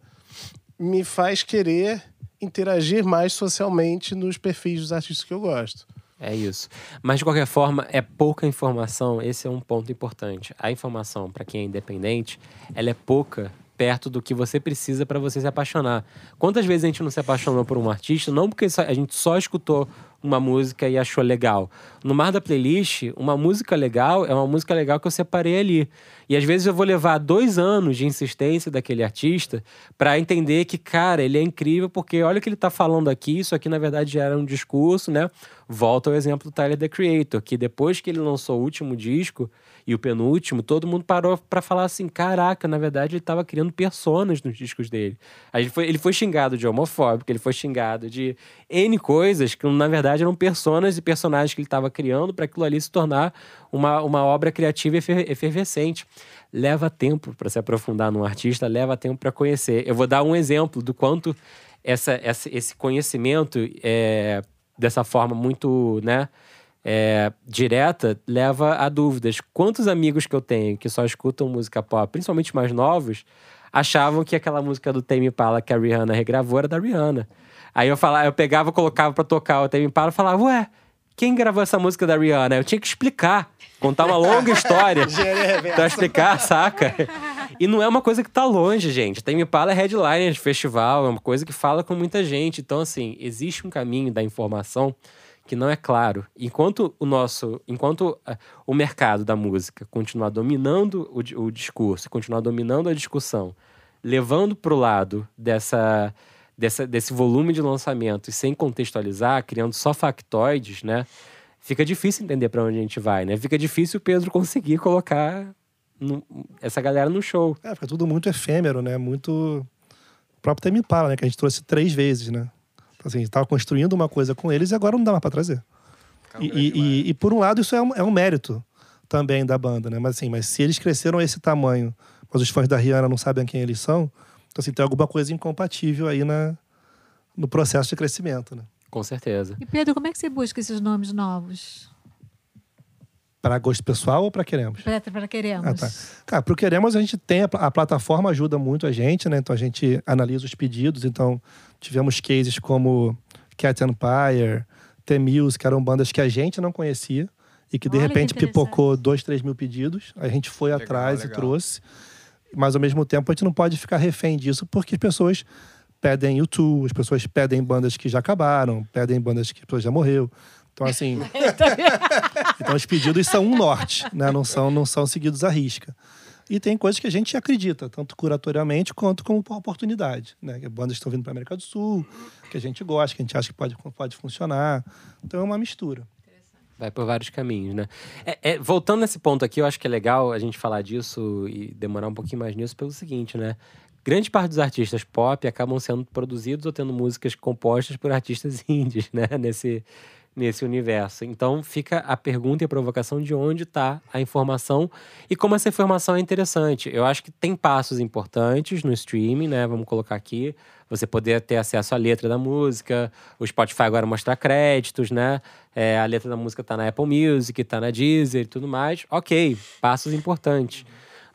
me faz querer interagir mais socialmente nos perfis dos artistas que eu gosto. É isso. Mas, de qualquer forma, é pouca informação. Esse é um ponto importante. A informação, para quem é independente, ela é pouca perto do que você precisa para você se apaixonar. Quantas vezes a gente não se apaixonou por um artista, não porque a gente só escutou uma música e achou legal. No mar da playlist, uma música legal é uma música legal que eu separei ali. E às vezes eu vou levar dois anos de insistência daquele artista para entender que, cara, ele é incrível porque olha o que ele tá falando aqui, isso aqui na verdade era um discurso, né? Volta ao exemplo do Tyler, The Creator, que depois que ele lançou o último disco e o penúltimo, todo mundo parou para falar assim: caraca, na verdade ele tava criando personas nos discos dele. Aí ele foi, ele foi xingado de homofóbico, ele foi xingado de N coisas que na verdade eram personas e personagens que ele estava criando para aquilo ali se tornar uma, uma obra criativa efer- efervescente. Leva tempo para se aprofundar num artista, leva tempo para conhecer. Eu vou dar um exemplo do quanto essa, essa- esse conhecimento é, dessa forma muito, né, é, direta leva a dúvidas. Quantos amigos que eu tenho que só escutam música pop, principalmente mais novos, achavam que aquela música do Tame Impala que a Rihanna regravou era da Rihanna. Aí eu falava, eu pegava, colocava pra tocar o Tame Impala e falava, ué, quem gravou essa música da Rihanna? Eu tinha que explicar, contar uma longa história pra explicar, saca? E não é uma coisa que tá longe, gente. Tame Impala é headliner de festival, é uma coisa que fala com muita gente. Então, assim, existe um caminho da informação que não é claro. Enquanto o nosso, enquanto ah, o mercado da música continuar dominando o, o discurso, continuar dominando a discussão, levando para o lado dessa, dessa, desse volume de lançamento e sem contextualizar, criando só factoides, né? Fica difícil entender para onde a gente vai, né? Fica difícil o Pedro conseguir colocar no- essa galera no show. É, fica tudo muito efêmero, né? Muito. O próprio Tame Impala, né? Que a gente trouxe três vezes, né? Assim, a gente tava construindo uma coisa com eles e agora não dá mais pra trazer. E, e- e- e, por um lado, isso é um, é um mérito também da banda, né? Mas assim, mas se eles cresceram a esse tamanho, mas os fãs da Rihanna não sabem quem eles são, então assim, tem alguma coisa incompatível aí na, no processo de crescimento, né? Com certeza. E Pedro, como é que você busca esses nomes novos? Para gosto pessoal ou para queremos? Para para queremos. Ah, tá. Cara, pro Queremos a gente tem, a, a plataforma ajuda muito a gente, né? Então a gente analisa os pedidos. Então tivemos cases como Cat Empire, The que eram bandas que a gente não conhecia e que de Olha que repente interessante. pipocou dois, três mil pedidos. A gente foi Legal, atrás e legal. trouxe. Mas ao mesmo tempo a gente não pode ficar refém disso porque as pessoas pedem YouTube, as pessoas pedem bandas que já acabaram, pedem bandas que a pessoa já morreu. Então, assim. então, os pedidos são um norte, né? Não são, não são seguidos à risca. E tem coisas que a gente acredita, tanto curatorialmente quanto como por oportunidade, né? Que Bandas estão vindo para a América do Sul, que a gente gosta, que a gente acha que pode, pode funcionar. Então, é uma mistura. Vai por vários caminhos, né? É- é, voltando nesse ponto aqui, eu acho que é legal a gente falar disso e demorar um pouquinho mais nisso pelo seguinte, né? Grande parte dos artistas pop acabam sendo produzidos ou tendo músicas compostas por artistas indies, né? Nesse, nesse universo. Então fica a pergunta e a provocação de onde está a informação e como essa informação é interessante. Eu acho que tem passos importantes no streaming, né? Vamos colocar aqui. Você poder ter acesso à letra da música, o Spotify agora mostrar créditos, né? É, a letra da música tá na Apple Music, tá na Deezer e tudo mais. Ok, passos importantes.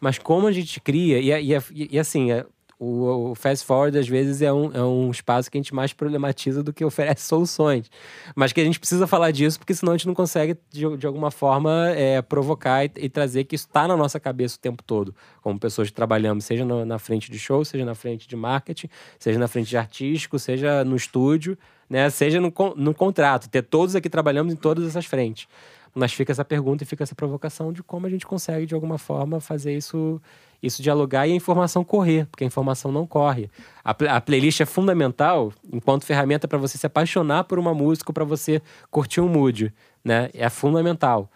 Mas como a gente cria, e, e, e- e assim, é, o, o fast forward às vezes é um, é um espaço que a gente mais problematiza do que oferece soluções. Mas que a gente precisa falar disso, porque senão a gente não consegue, de, de alguma forma, é, provocar e, e trazer que isso está na nossa cabeça o tempo todo. Como pessoas que trabalhamos, seja no- na frente de show, seja na frente de marketing, seja na frente de artístico, seja no estúdio, né? seja no, no contrato. Ter todos aqui trabalhamos em todas essas frentes. Mas fica essa pergunta e fica essa provocação de como a gente consegue, de alguma forma, fazer isso, isso dialogar e a informação correr, porque a informação não corre. A, a playlist é fundamental enquanto ferramenta para você se apaixonar por uma música, para você curtir um mood, né? É fundamental.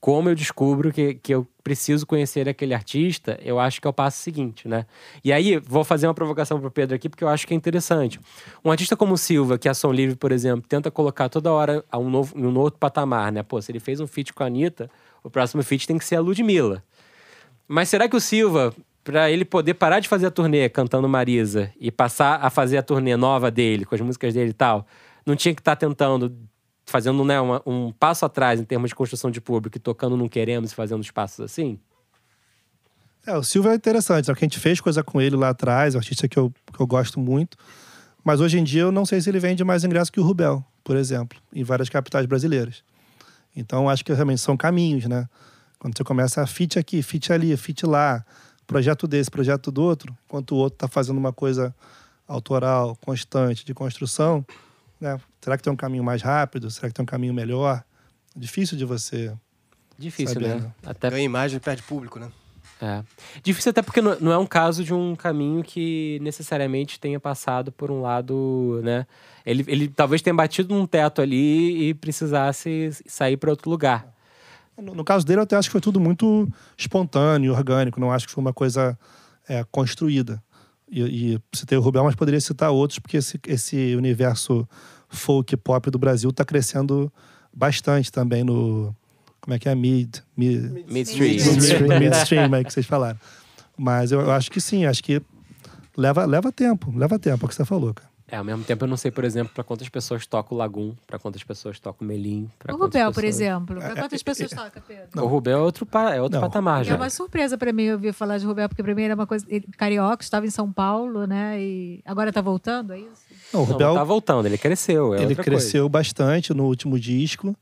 Como eu descubro que, que eu preciso conhecer aquele artista, eu acho que é o passo seguinte, né? E aí, vou fazer uma provocação pro Pedro aqui, porque eu acho que é interessante. Um artista como o Silva, que a Som Livre, por exemplo, tenta colocar toda hora a um novo, um outro patamar, né? Pô, se ele fez um feat com a Anitta, o próximo feat tem que ser a Ludmilla. Mas será que o Silva, para ele poder parar de fazer a turnê cantando Marisa e passar a fazer a turnê nova dele, com as músicas dele e tal, não tinha que estar tá tentando fazendo né, uma, um passo atrás em termos de construção de público e tocando Não Queremos e fazendo os passos assim? É, o Silva é interessante, é que a gente fez coisa com ele lá atrás, um artista que eu, que eu gosto muito. Mas hoje em dia eu não sei se ele vende mais ingresso que o Rubel, por exemplo, em várias capitais brasileiras. Então acho que realmente são caminhos, né? Quando você começa a fit aqui, fit ali, fit lá, projeto desse, projeto do outro, enquanto o outro está fazendo uma coisa autoral, constante, de construção, né? Será que tem um caminho mais rápido? Será que tem um caminho melhor? Difícil de você. Difícil, saber, né? né? Até... Ganha imagem e perde público, né? É. Difícil até porque não não é um caso de um caminho que necessariamente tenha passado por um lado, né? Ele, ele talvez tenha batido num teto ali e precisasse sair para outro lugar. No, no caso dele, eu até acho que foi tudo muito espontâneo, orgânico. Não acho que foi uma coisa é, construída. E, e citei o Rubel, mas poderia citar outros, porque esse, esse universo folk pop do Brasil está crescendo bastante também no. Como é que é? Mid. Mid Midstream. midstream, midstream aí que vocês falaram. Mas eu, eu acho que sim, acho que leva, leva tempo, leva tempo, é o que você falou, cara. É, ao mesmo tempo eu não sei, por exemplo, para quantas pessoas toca o Lagum, para quantas pessoas toca o Melim. pra O Rubel, por pessoas- exemplo. Para É, quantas é, pessoas é, toca, Pedro? O Rubel é outro, pa- é outro Não. patamar É já. uma surpresa para mim ouvir falar de Rubel, porque primeiro era uma coisa. Ele, carioca, estava em São Paulo, né? E agora está voltando, é isso? Não, o Não, Rubel, tá voltando, ele cresceu. É ele outra cresceu bastante no último disco,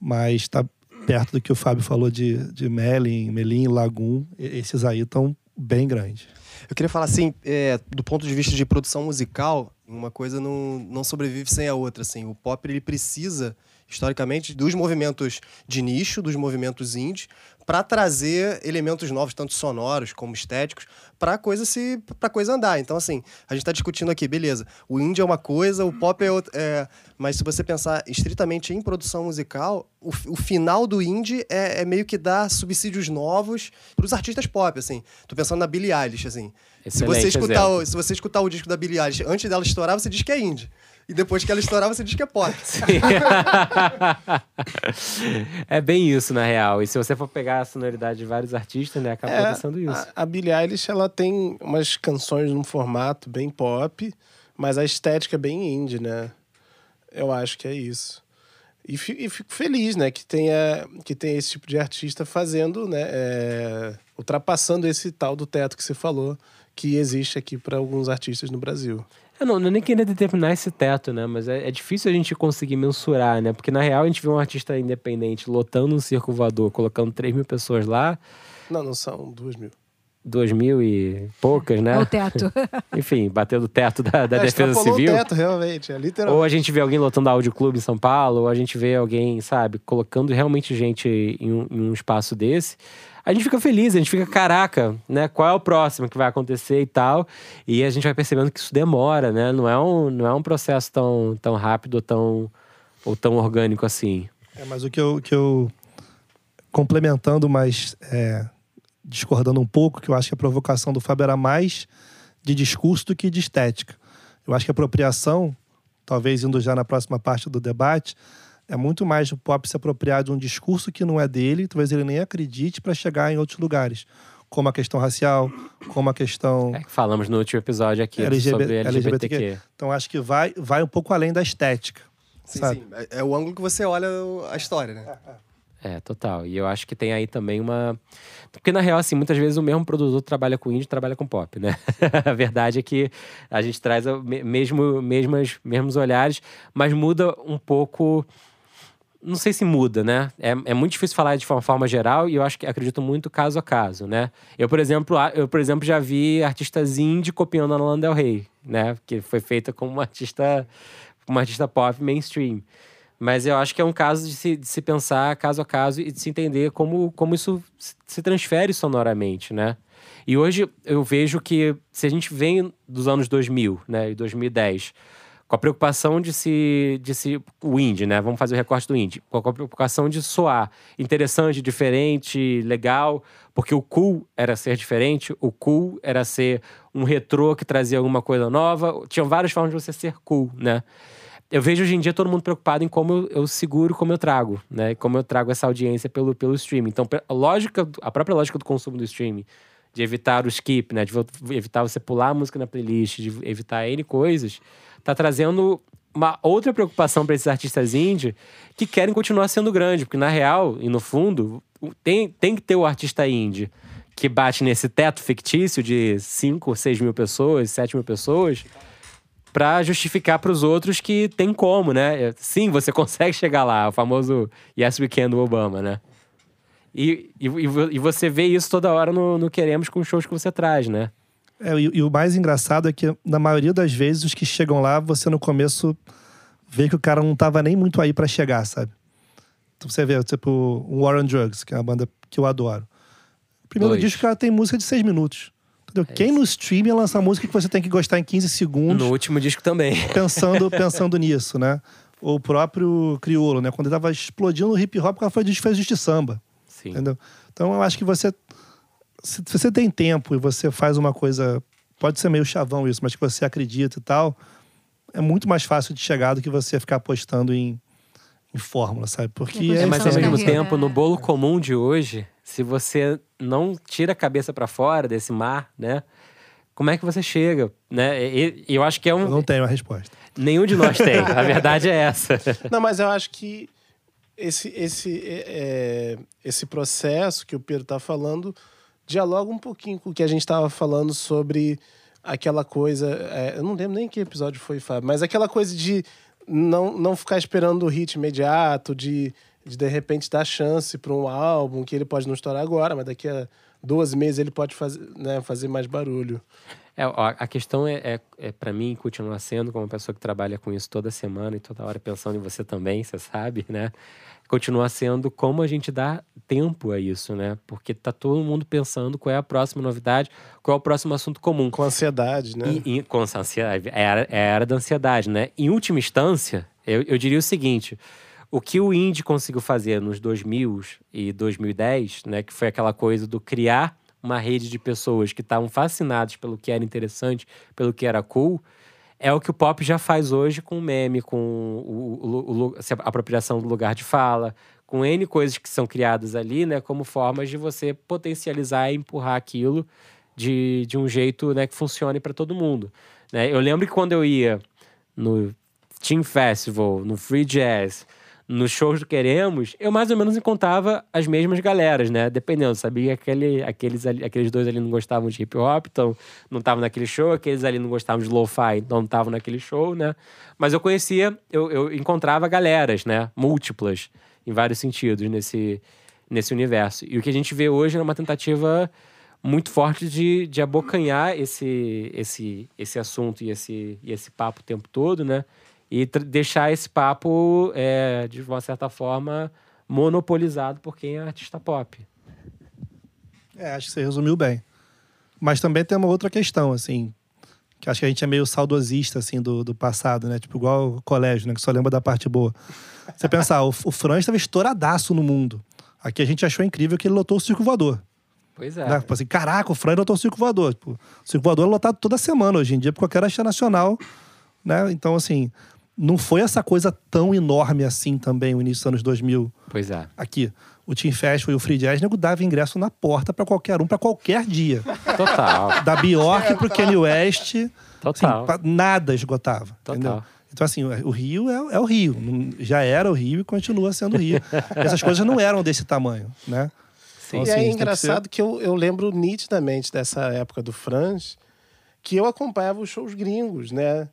mas está perto do que o Fábio falou de, de Melin, Melim, Lagum. E- Esses aí estão bem grandes. Eu queria falar assim, é, do ponto de vista de produção musical, uma coisa não, não sobrevive sem a outra. Assim. O pop ele precisa, historicamente, dos movimentos de nicho, dos movimentos indie, para trazer elementos novos, tanto sonoros como estéticos, para coisa se para coisa andar. Então assim, a gente está discutindo aqui, beleza? O indie é uma coisa, o pop é outra, é, mas se você pensar estritamente em produção musical, o, o final do indie é, é meio que dar subsídios novos para os artistas pop, assim. Tô pensando na Billie Eilish, assim. Se Excelente você, escutar exemplo. o, se você escutar o disco da Billie Eilish antes dela estourar, você diz que é indie. E depois que ela estourar, você diz que é pop. é bem isso, na real. E se você for pegar a sonoridade de vários artistas, né, acaba acontecendo isso. A, a Billie Eilish, ela tem umas canções num formato bem pop, mas a estética é bem indie, né? Eu acho que é isso. E, fi- e fico feliz, né, que tenha, que tenha esse tipo de artista fazendo, né, é, ultrapassando esse tal do teto que você falou, que existe aqui para alguns artistas no Brasil. Eu não, não nem queria determinar esse teto, né? Mas é, é difícil a gente conseguir mensurar, né? Porque na real a gente vê um artista independente lotando um circo voador, colocando 3 mil pessoas lá, Não, não são duas mil. 2 mil e poucas, né? É o teto. Enfim, batendo o teto da, da É, defesa civil. o teto, realmente, é literalmente. Ou a gente vê alguém lotando a Áudio Clube em São Paulo, ou a gente vê alguém, sabe, colocando realmente gente em um, em um espaço desse. A gente fica feliz, a gente fica, caraca, né? Qual é o próximo que vai acontecer e tal. E a gente vai percebendo que isso demora, né? Não é um, não é um processo tão, tão rápido ou tão, ou tão orgânico assim. É, mas o que eu, que eu complementando, mas é, discordando um pouco, que eu acho que a provocação do Fábio era mais de discurso do que de estética. Eu acho que a apropriação, talvez indo já na próxima parte do debate, é muito mais o pop se apropriar de um discurso que não é dele, talvez ele nem acredite para chegar em outros lugares, como a questão racial, como a questão É que falamos no último episódio aqui LGBT, sobre LGBTQ. Então acho que vai, vai um pouco além da estética. Sim, sabe? sim. É, é o ângulo que você olha a história, né? É, total. E eu acho que tem aí também uma. Porque, na real, assim, muitas vezes o mesmo produtor trabalha com indie e trabalha com pop, né? a verdade é que a gente traz mesmo, mesmas, mesmos olhares, mas muda um pouco. Não sei se muda, né? É, é muito difícil falar de uma forma geral e eu acho que acredito muito caso a caso, né? Eu, por exemplo, eu, por exemplo, já vi artistas indie copiando a Lana Del Rey, né? Que foi feita como uma artista, uma artista pop mainstream. Mas eu acho que é um caso de se, de se pensar caso a caso e de se entender como, como isso se- se transfere sonoramente, né? E hoje eu vejo que se a gente vem dos anos 2000, né, e 2010, com a preocupação de se, de se. O indie, né? Vamos fazer o recorte do indie. Com a preocupação de soar interessante, diferente, legal. Porque o cool era ser diferente, o cool era ser um retrô que trazia alguma coisa nova. Tinham várias formas de você ser cool, né? Eu vejo hoje em dia todo mundo preocupado em como eu, eu seguro, como eu trago, né? Como eu trago essa audiência pelo, pelo streaming. Então, a lógica, a própria lógica do consumo do streaming, de evitar o skip, né? De evitar você pular a música na playlist, de evitar N coisas tá trazendo uma outra preocupação para esses artistas indie que querem continuar sendo grande, porque na real e no fundo tem, tem que ter o artista indie que bate nesse teto fictício de 5, 6 mil pessoas, 7 mil pessoas, para justificar para os outros que tem como, né? Sim, você consegue chegar lá, o famoso Yes We Can do Obama, né? E, e, e você vê isso toda hora no, no Queremos com os shows que você traz, né? É, e, e, o mais engraçado é que, na maioria das vezes, os que chegam lá, você no começo vê que o cara não tava nem muito aí para chegar, sabe? Então você vê, tipo, o War on Drugs, que é uma banda que eu adoro. O primeiro Dois. disco, o cara tem música de seis minutos. Entendeu? É Quem no streaming lança música que você tem que gostar em 15 segundos? No último disco também. Pensando, pensando nisso, né? O próprio Criolo, né? Quando ele tava explodindo o hip hop, o cara foi, fez de samba. Sim. Entendeu? Então eu acho que você se você tem tempo e você faz uma coisa, pode ser meio chavão isso, mas que você acredita e tal, é muito mais fácil de chegar do que você ficar apostando em, em fórmula, sabe? Porque é, é mas ao mesmo tempo, no bolo comum de hoje, se você não tira a cabeça para fora desse mar, né? Como é que você chega, né? E, eu acho que é um. Eu não tenho a resposta. Nenhum de nós tem. a verdade é essa. Não, mas eu acho que esse esse é, é esse processo que o Pedro está falando dialoga um pouquinho com o que a gente estava falando sobre aquela coisa. É, eu não lembro nem que episódio foi, Fábio, mas aquela coisa de não, não ficar esperando o hit imediato, de de, de repente dar chance para um álbum que ele pode não estourar agora, mas daqui a dois meses ele pode fazer, né, fazer mais barulho. É, ó, a questão é, é, é para mim, continuar sendo como uma pessoa que trabalha com isso toda semana e toda hora pensando em você também, você sabe, né? Continua sendo como a gente dá tempo a isso, né? Porque tá todo mundo pensando qual é a próxima novidade, qual é o próximo assunto comum. Com ansiedade, né? E, e, com ansiedade. É a, é a era da ansiedade, né? Em última instância, eu, eu diria o seguinte. O que o Indie conseguiu fazer nos 2000 e 2010, né, que foi aquela coisa do criar uma rede de pessoas que estavam fascinadas pelo que era interessante, pelo que era cool, é o que o pop já faz hoje com o meme, com o, o, o, a apropriação do lugar de fala, com N coisas que são criadas ali, né, como formas de você potencializar e empurrar aquilo de, de um jeito né, que funcione para todo mundo. Né? Eu lembro que quando eu ia no Team Festival, no Free Jazz, nos shows do Queremos, eu mais ou menos encontrava as mesmas galeras, né? Dependendo, sabia que aquele, aqueles, aqueles dois ali não gostavam de hip hop, então não estavam naquele show, aqueles ali não gostavam de lo-fi, então não estavam naquele show, né? Mas eu conhecia, eu, eu encontrava galeras, né? Múltiplas, em vários sentidos, nesse, nesse universo. E o que a gente vê hoje é uma tentativa muito forte de, de abocanhar esse, esse, esse assunto e esse, e esse papo o tempo todo, né? E deixar esse papo, é, de uma certa forma, monopolizado por quem é artista pop. É, acho que você resumiu bem. Mas também tem uma outra questão, assim, que acho que a gente é meio saudosista, assim, do, do passado, né? Tipo, igual o colégio, né? Que só lembra da parte boa. Você pensar, ah, o, o Franz estava estouradaço no mundo. Aqui a gente achou incrível que ele lotou o circo voador. Pois é. Né? Tipo assim, caraca, o Franz lotou o circo voador. Tipo, o circo voador é lotado toda semana hoje em dia, por qualquer artista nacional, né? Então, assim, não foi essa coisa tão enorme assim também, o início dos anos 2000. Pois é. Aqui. O Team Festival e o Free Jazz, nego dava ingresso na porta para qualquer um, para qualquer dia. Total. Da Bjork pro Kanye West. Total. Assim, nada esgotava. Total. Entendeu? Então, assim, o Rio é, é, o Rio. Já era o Rio e continua sendo o Rio. Essas coisas não eram desse tamanho, né? Sim. Então, assim, e é engraçado que, ser... que, eu, eu lembro nitidamente dessa época do Franz, que eu acompanhava os shows gringos, né?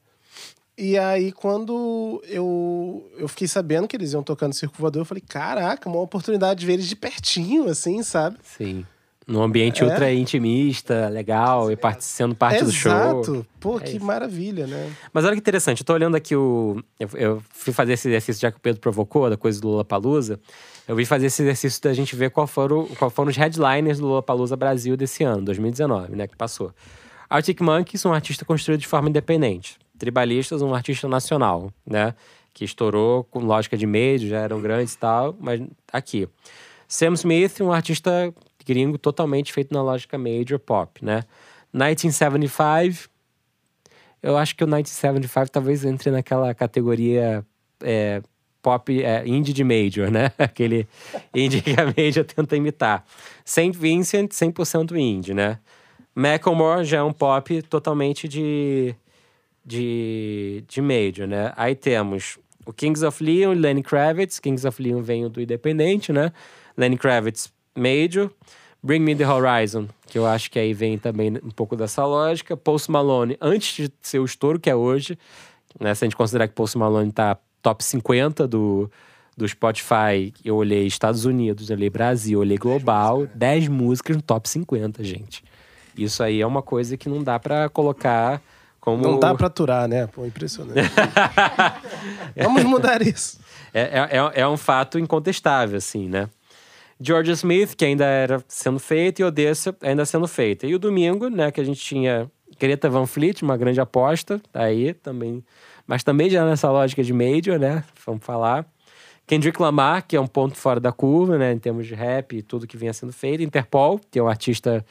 E aí, quando eu, eu fiquei sabendo que eles iam tocando Circo Voador, eu falei, caraca, uma oportunidade de ver eles de pertinho, assim, sabe? Sim. Num ambiente é. ultra intimista, legal, e part sendo parte Exato. do show. Exato. Pô, é que isso. maravilha, né? Mas olha que interessante, eu tô olhando aqui o. Eu, eu, fui fazer esse exercício já que o Pedro provocou, da coisa do Lula Palusa. Eu vim fazer esse exercício da gente ver qual foram, qual foram os headliners do Lula Palusa Brasil desse ano, 2019, né? Que passou. Arctic Monkeys, um artista construído de forma independente Tribalistas, um artista nacional, né? Que estourou com lógica de médio, já eram grandes e tal, mas aqui. Sam Smith, um artista gringo totalmente feito na lógica major pop, né? 1975, eu acho que o 1975 talvez entre naquela categoria é, pop é, indie de major, né? Aquele indie que a major tenta imitar. Saint Vincent, 100% indie, né? Macklemore já é um pop totalmente de, de, de major, né? Aí temos o Kings of Leon e Lenny Kravitz. Kings of Leon vem do independente, né? Lenny Kravitz, major. Bring Me The Horizon, que eu acho que aí vem também um pouco dessa lógica. Post Malone, antes de ser o estouro que é hoje, né? Se a gente considerar que Post Malone tá top 50 do, do Spotify, eu olhei Estados Unidos, eu olhei Brasil, eu olhei global, 10 músicas no top 50, gente. Isso aí é uma coisa que não dá para colocar como... Não dá pra aturar, né? Pô, impressionante. Vamos mudar isso. É, é, é- é um fato incontestável, assim, né? Georgia Smith, que ainda era sendo feita, e Odessa ainda sendo feita. E o domingo, né, que a gente tinha Greta Van Fleet, uma grande aposta, tá aí também. Mas também já nessa lógica de major, né? Vamos falar. Kendrick Lamar, que é um ponto fora da curva, né, em termos de rap e tudo que vinha sendo feito. Interpol, que é um artista.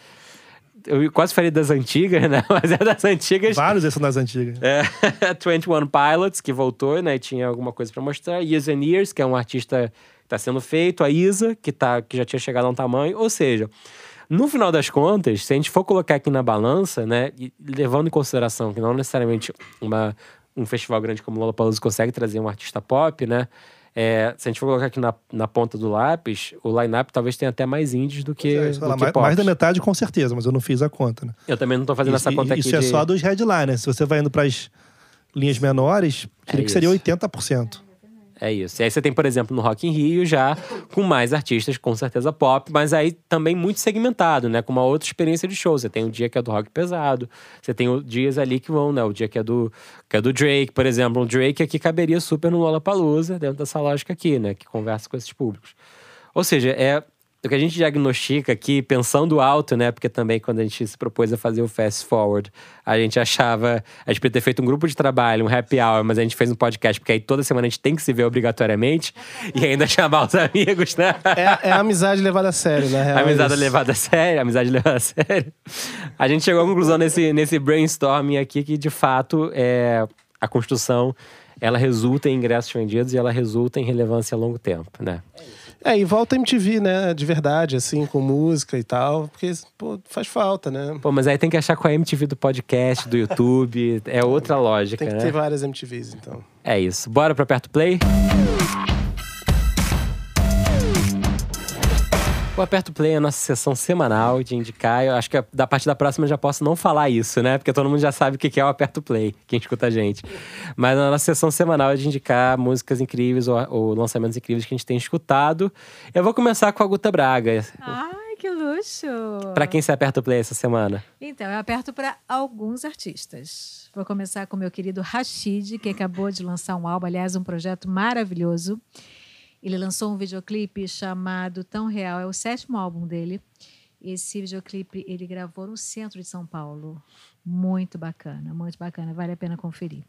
Eu quase falei das antigas, né? Mas é das antigas. Vários são das antigas. É, 21 Pilots, que voltou, né? E tinha alguma coisa pra mostrar. Years and Years, que é um artista que tá sendo feito. A Isa, que, tá, que já tinha chegado a um tamanho. Ou seja, no final das contas, se a gente for colocar aqui na balança, né? e levando em consideração que não necessariamente uma, um festival grande como Lollapalooza consegue trazer um artista pop, né? É, se a gente for colocar aqui na, na ponta do lápis, o line-up talvez tenha até mais indies do que, É, isso, do que mais, mais da metade, com certeza, mas eu não fiz a conta, né? Eu também não tô fazendo Isso, essa conta aqui isso é de- só dos headliners. Se você vai indo pras linhas menores, É que seria isso. 80%. É isso. E aí você tem, por exemplo, no Rock in Rio já com mais artistas, com certeza pop, mas aí também muito segmentado, né? Com uma outra experiência de show. Você tem o dia que é do rock pesado, você tem dias ali que vão, né? O dia que é do, que é do Drake, por exemplo. O Drake aqui caberia super no Lollapalooza, dentro dessa lógica aqui, né? Que conversa com esses públicos. Ou seja, é o que a gente diagnostica aqui, pensando alto, né? Porque também quando a gente se propôs a fazer o Fast Forward, a gente achava. A gente podia ter feito um grupo de trabalho, um happy hour, mas a gente fez um podcast, porque aí toda semana a gente tem que se ver obrigatoriamente e ainda chamar os amigos, né? É, é a amizade levada a sério, na real. é amizade isso. levada a sério, amizade levada a sério. A gente chegou à conclusão nesse, nesse brainstorming aqui que, de fato, é, a construção ela resulta em ingressos vendidos e ela resulta em relevância a longo tempo, né? É, e volta a MTV, né? De verdade, assim, com música e tal. Porque, pô, faz falta, né? Pô, mas aí tem que achar com a MTV do podcast, do YouTube. É outra lógica, Tem que né? ter várias MTVs, então. É isso. Bora pra Aperto Play? O Aperto Play é a nossa sessão semanal de indicar. Eu acho que da parte da próxima eu já posso não falar isso, né? Porque todo mundo já sabe o que é o Aperto Play, quem escuta a gente. Mas a nossa sessão semanal é de indicar músicas incríveis ou, ou lançamentos incríveis que a gente tem escutado. Eu vou começar com a Guta Braga. Ai, que luxo! Pra quem você aperta o play essa semana? Então, eu aperto para alguns artistas. Vou começar com o meu querido Rashid, que acabou de lançar um álbum, aliás, um projeto maravilhoso. Ele lançou um videoclipe chamado Tão Real, é o sétimo álbum dele. Esse videoclipe ele gravou no centro de São Paulo. Muito bacana, muito bacana, vale a pena conferir.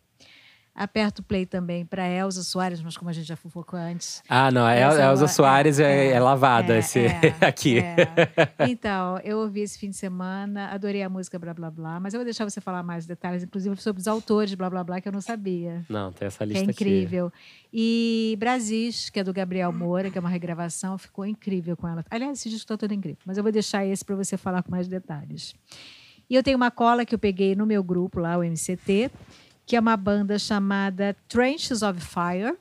Aperto o play também para Elza Soares, mas como a gente já fofocou antes, Ah, não. A Elza é- Soares é, é, é lavada é, esse, é, aqui. é. Então, eu ouvi esse fim de semana, adorei a música Blá Blá Blá, mas eu vou deixar você falar mais detalhes, inclusive sobre os autores Blá Blá Blá, que eu não sabia. Não, tem essa Que é lista aqui. incrível. E Brasis, que é do Gabriel Moura, que é uma regravação, ficou incrível com ela. Aliás, esse disco está todo incrível, mas eu vou deixar esse para você falar com mais detalhes. E eu tenho uma cola que eu peguei no meu grupo lá, o MCT, que é uma banda chamada Trenches of Fire.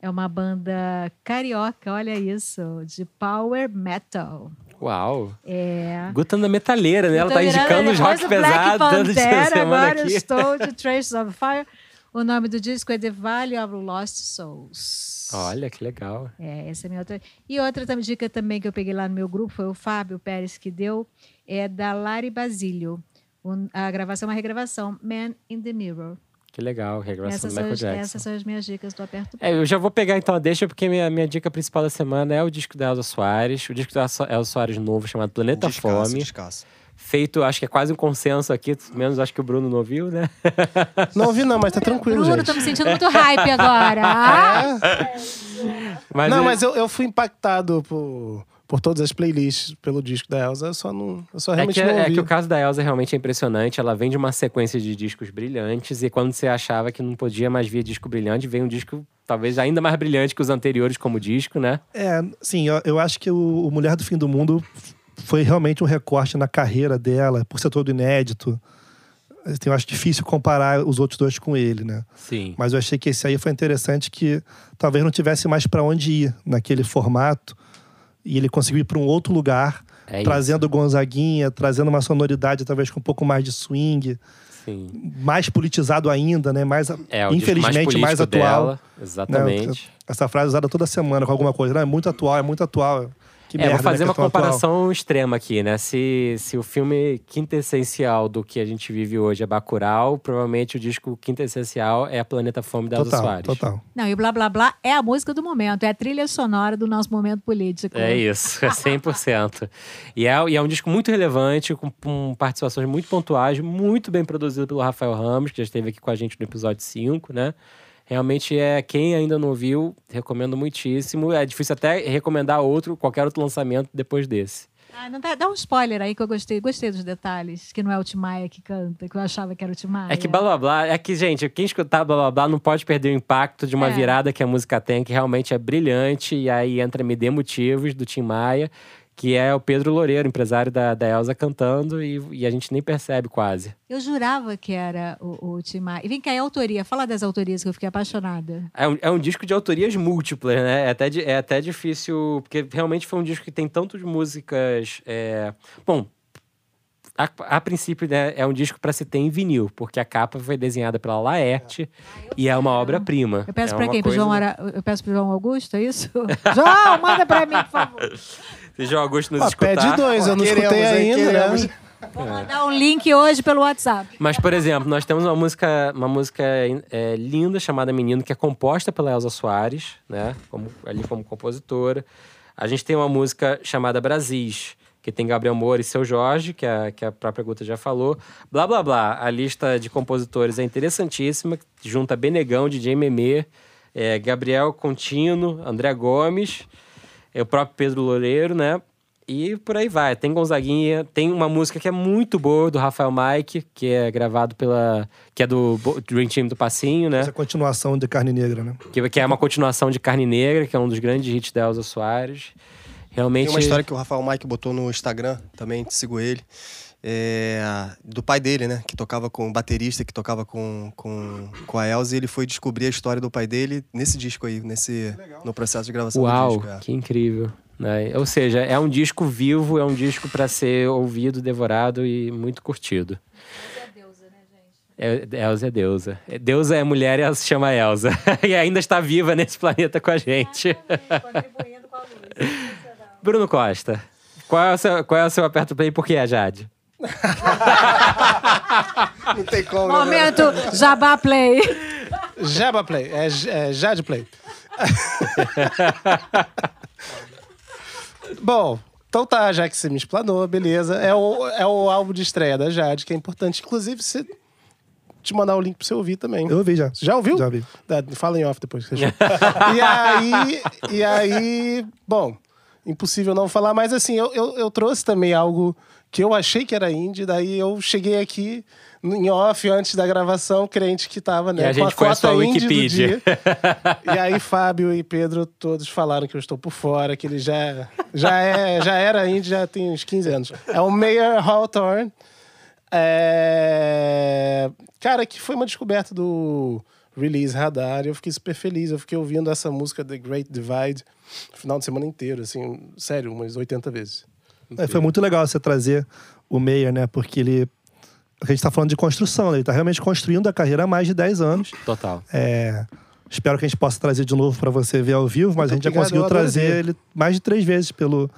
É uma banda carioca, olha isso, de power metal. Uau. É. Guta da metaleira, né? Ela tá indicando os depois rock pesados tanto de Pantera, semana agora aqui. eu estou de Traces of Fire. O nome do disco é The Valley of Lost Souls. Olha, que legal. É, essa é a minha outra. E outra dica também que eu peguei lá no meu grupo foi o Fábio Pérez que deu, é da Lari Basílio. Um- a gravação é uma regravação, Man in the Mirror. Que legal, regravação Essas do são, Michael as, Jackson. essas são as minhas dicas do Aperto É, eu já vou pegar então a deixa, porque minha, minha dica principal da semana é o disco da Elza Soares. O disco da Elza Soares novo, chamado Planeta Descasso, Fome. descasso. feito, acho que é quase um consenso aqui, menos acho que o Bruno não ouviu, né? Não ouvi, não, mas tá tranquilo, Bruno, gente. tô me sentindo muito hype agora. Ah, Mas não, ele- mas eu, eu fui impactado por, por todas as playlists pelo disco da Elsa, eu só não. Eu só É realmente que, não é ouvi. que o caso da Elsa realmente é impressionante. Ela vem de uma sequência de discos brilhantes, e quando você achava que não podia mais vir disco brilhante, vem um disco talvez ainda mais brilhante que os anteriores como disco, né? É, sim, eu, eu acho que o, o Mulher do Fim do Mundo foi realmente um recorte na carreira dela, por ser todo inédito. Assim, Eu acho difícil comparar os outros dois com ele, né? Sim. Mas eu achei que esse aí foi interessante que talvez não tivesse mais para onde ir naquele formato e ele conseguiu ir para um outro lugar, É trazendo Gonzaguinha, trazendo uma sonoridade talvez com um pouco mais de swing. Sim. mais politizado ainda, né? Mais, É, infelizmente mais, político atual. dela, exatamente. Essa frase usada toda semana com alguma coisa, né? É muito atual, é muito atual. Que É, merda, vou fazer né? uma Questão atual. comparação extrema aqui, né? Se, se o filme quintessencial do que a gente vive hoje é Bacurau, provavelmente o disco quintessencial é a Planeta Fome da Elza Total, Soares. total. Não, e o blá blá blá é a música do momento, é a trilha sonora do nosso momento político. É isso, é 100%. e, é, e é um disco muito relevante, com, com participações muito pontuais, muito bem produzido pelo Rafael Ramos, que já esteve aqui com a gente no episódio 5, né? Realmente é, quem ainda não viu, recomendo muitíssimo. É difícil até recomendar outro, qualquer outro lançamento depois desse. Ah, não dá, dá um spoiler aí que eu gostei. Gostei dos detalhes. Que não é o Tim Maia que canta, que eu achava que era o Tim Maia. É que blá blá blá, é que, gente, quem escutar blá blá blá não pode perder o impacto de uma É. virada que a música tem, que realmente é brilhante, e aí entra Me Dê Motivos, do Tim Maia, que é o Pedro Loureiro, empresário da, da Elza, cantando, e, e a gente nem percebe quase. Eu jurava que era o, o Tim Maia. E vem cá, a autoria? Fala das autorias que eu fiquei apaixonada. É um, é um disco de autorias múltiplas, né? É até, é até difícil, porque realmente foi um disco que tem tantas músicas. é, Bom, a, a princípio né, é um disco para se ter em vinil, porque a capa foi desenhada pela Laerte e é uma obra-prima. Eu peço é pra uma quem? Pro coisa- João Ara... Eu peço pro João Augusto, é isso? João, manda pra mim, por favor. Se João Augusto nos Ah, escutar. pede dois, eu não Queremos, escutei ainda, queremos. né? Vou mandar um link hoje pelo WhatsApp. Mas, por exemplo, nós temos uma música, uma música é, linda chamada Menino, que é composta pela Elza Soares, né? Como, ali como compositora. A gente tem uma música chamada Brasis, que tem Gabriel Moura e Seu Jorge, que a, que a própria Guta já falou. Blá, blá, blá. A lista de compositores é interessantíssima. Junta Benegão, DJ Memê, é, Gabriel Contino, André Gomes, é, o próprio Pedro Loureiro, né? E por aí vai. Tem Gonzaguinha, tem uma música que é muito boa do Rafael Mike, que é gravado pela. que é do Dream Team do Passinho, né? Essa continuação de Carne Negra, né? Que, que é uma continuação de Carne Negra, que é um dos grandes hits da Elza Soares. Realmente. Tem uma história que o Rafael Mike botou no Instagram, também sigo ele. É, do pai dele, né? Que tocava com baterista, que tocava com, com, com a Elza, e ele foi descobrir a história do pai dele nesse disco aí, nesse, no processo de gravação Uau, do disco. é. que incrível. Né? Ou seja, é um disco vivo, é um disco para ser ouvido, devorado e muito curtido. É, Elza é deusa. É, Deusa é mulher e ela se chama Elza. e ainda está viva nesse planeta com a gente. Contribuindo com a luz. Bruno Costa, qual é o seu, qual é o seu aperto play e por que é Jade? Não tem como, né? Momento Jabá Play. Jaba Play, é, é Jade Play. Bom, então tá, já que você me explanou, beleza. É o, é o álbum de estreia da Jade, que é importante. Inclusive, você te mandar o link pra você ouvir também. Eu ouvi já. Já ouviu? Já ouvi. Fala em off depois. que você achou. e aí, e aí, bom, impossível não falar, mas assim, eu, eu, eu trouxe também algo que eu achei que era indie, daí eu cheguei aqui em off antes da gravação, crente que tava, né? E a com gente à sua indie do Wikipedia. dia. E aí Fábio e Pedro todos falaram que eu estou por fora, que ele já, já, é, já era indie, já tem uns 15 anos. É o Mayor Hawthorne. É... Cara, que foi uma descoberta do Release Radar. Eu fiquei super feliz. Eu fiquei ouvindo essa música The Great Divide o final de semana inteiro, assim, sério, umas 80 vezes. É, foi muito legal você trazer o Meyer, né? Porque ele. A gente tá falando de construção, né? Ele tá realmente construindo a carreira há mais de 10 anos. Total. É, espero que a gente possa trazer de novo para você ver ao vivo, mas Muito a gente já conseguiu trazer ele mais de três vezes pelo,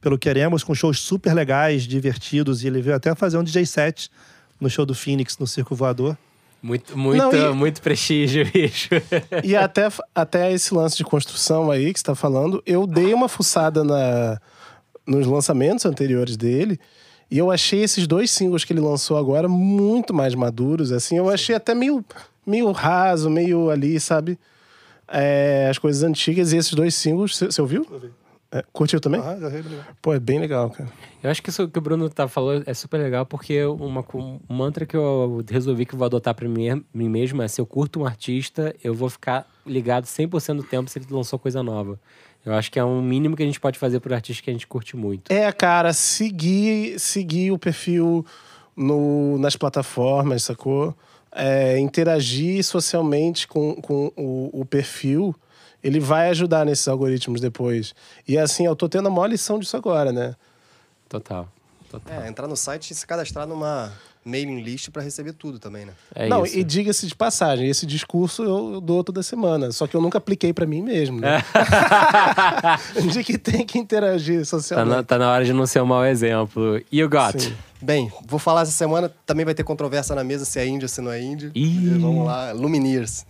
pelo Queremos, com shows super legais, divertidos. E ele veio até fazer um DJ set no show do Phoenix, no Circo Voador. Muito, muito, Não, e- muito prestígio, bicho. E até, até esse lance de construção aí que você tá falando, eu dei uma fuçada na, nos lançamentos anteriores dele. E eu achei esses dois singles que ele lançou agora muito mais maduros, assim. Eu achei até meio, meio raso, meio ali, sabe? É, as coisas antigas. E esses dois singles, você ouviu? É, curtiu também? Ah, já legal. Pô, é bem legal, cara. Eu acho que isso que o Bruno tá falando é super legal, porque uma, um mantra que eu resolvi que eu vou adotar pra mim, mim mesmo é se eu curto um artista, eu vou ficar ligado 100% do tempo se ele lançou coisa nova. Eu acho que é um mínimo que a gente pode fazer por artista que a gente curte muito. É, cara, seguir, seguir o perfil no, nas plataformas, sacou? É, interagir socialmente com, com o, o perfil, ele vai ajudar nesses algoritmos depois. E assim, eu tô tendo a maior lição disso agora, né? Total. Total. É, entrar no site e se cadastrar numa mailing list pra receber tudo também, né? É Não, isso. e diga-se de passagem, esse discurso eu dou toda semana, só que eu nunca apliquei pra mim mesmo, né? de que tem que interagir Tá socialmente. na, tá na hora de não ser um mau exemplo. You got. Sim. Bem, vou falar essa semana, também vai ter controvérsia na mesa se é índio ou se não é índio. Ih. Vamos lá, Lumineers.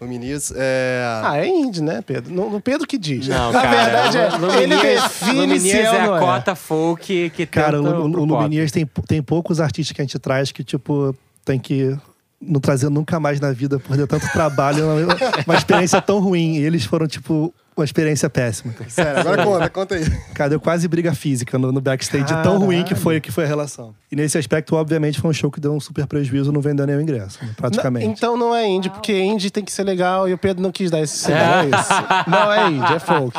Lumineers, é... Ah, é indie, né, Pedro? No, no Pedro que diz. Não, Na cara. verdade, é, ele define Lumineers é é a é. cota folk que Cara, o, o. Lumineers tem, tem poucos artistas que a gente traz que, tipo, tem que não trazer nunca mais na vida por ter tanto trabalho, uma, uma experiência tão ruim. E eles foram, tipo, uma experiência péssima. Sério, agora conta, conta aí. Cara, deu quase briga física no, no backstage, de tão ruim que foi, que foi a relação. E nesse aspecto, obviamente, foi um show que deu um super prejuízo, não vendeu nenhum ingresso, praticamente. Não, então não é indie, porque indie tem que ser legal e o Pedro não quis dar esse sinal. É isso. Não é indie, é folk.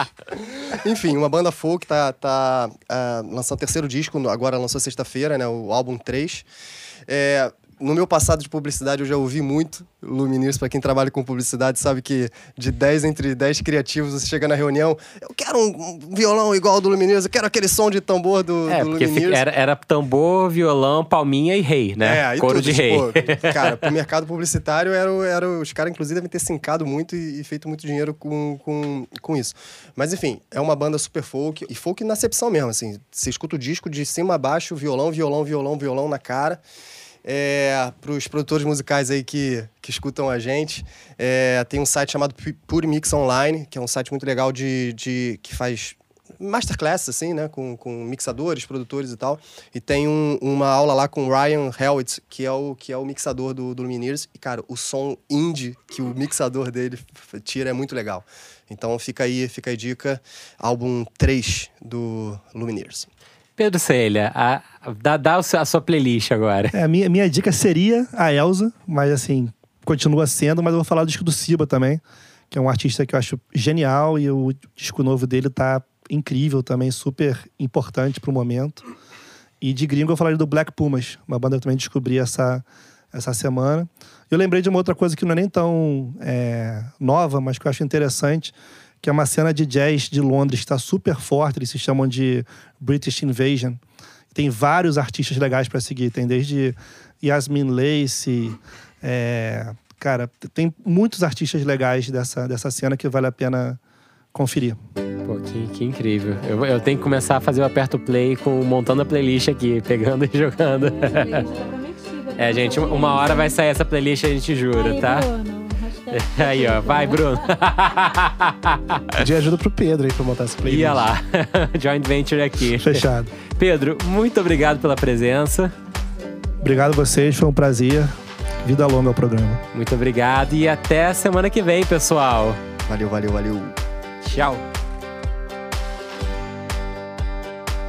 Enfim, uma banda folk tá, tá ah, lançando o terceiro disco, agora lançou sexta-feira, né? O álbum 3. É, no meu passado de publicidade, eu já ouvi muito Lumineers. Pra quem trabalha com publicidade, sabe que de 10 entre 10 criativos, você chega na reunião, eu quero um um violão igual ao do Lumineers, eu quero aquele som de tambor do, É, do Lumineers. era, era tambor, violão, palminha e rei, né? É, Coro tudo, de rei. tipo, cara, pro mercado publicitário, era, o- era, os caras, inclusive, devem ter sincado muito e, e feito muito dinheiro com, com, com isso. Mas, enfim, é uma banda super folk, e folk na acepção mesmo, assim. Você escuta o disco de cima a baixo, violão, violão, violão, violão na cara. É, pros produtores musicais aí que, que escutam a gente, é, tem um site chamado Pu- Pure Mix Online, que é um site muito legal de, de que faz masterclass, assim, né? Com, com mixadores, produtores e tal. E tem um- uma aula lá com o Ryan Hellwitz, que é o, que é o mixador do, do Lumineers. E, cara, o som indie que o mixador dele tira é muito legal. Então fica aí, fica aí dica. Álbum 3 do Lumineers. Pedro Celha, a- dá, dá o seu- a sua playlist agora. É, a minha, minha dica seria a Elsa, mas assim, continua sendo, mas eu vou falar do disco do Siba também, que é um artista que eu acho genial e o disco novo dele tá incrível também, super importante pro momento. E de gringo eu falaria do Black Pumas, uma banda que eu também descobri essa, essa semana. Eu lembrei de uma outra coisa que não é nem tão é, nova, mas que eu acho interessante, que é uma cena de jazz de Londres que está super forte, eles se chamam de British Invasion. Tem vários artistas legais para seguir, tem desde Yasmin Lacey, é, cara, tem muitos artistas legais dessa, dessa cena que vale a pena conferir. Pô, que, que incrível. Eu, eu tenho que começar a fazer o aperto play com montando a playlist aqui, pegando e jogando. É, gente, uma hora vai sair essa playlist, a gente jura, tá? Aí, ó, vai, Bruno. Pedir ajuda pro Pedro aí pra montar essa playlist. Ia lá. Joint venture aqui. Fechado. Pedro, muito obrigado pela presença. Obrigado a vocês, foi um prazer. Vida longa ao programa. Muito obrigado e até a semana que vem, pessoal. Valeu, valeu, valeu. Tchau.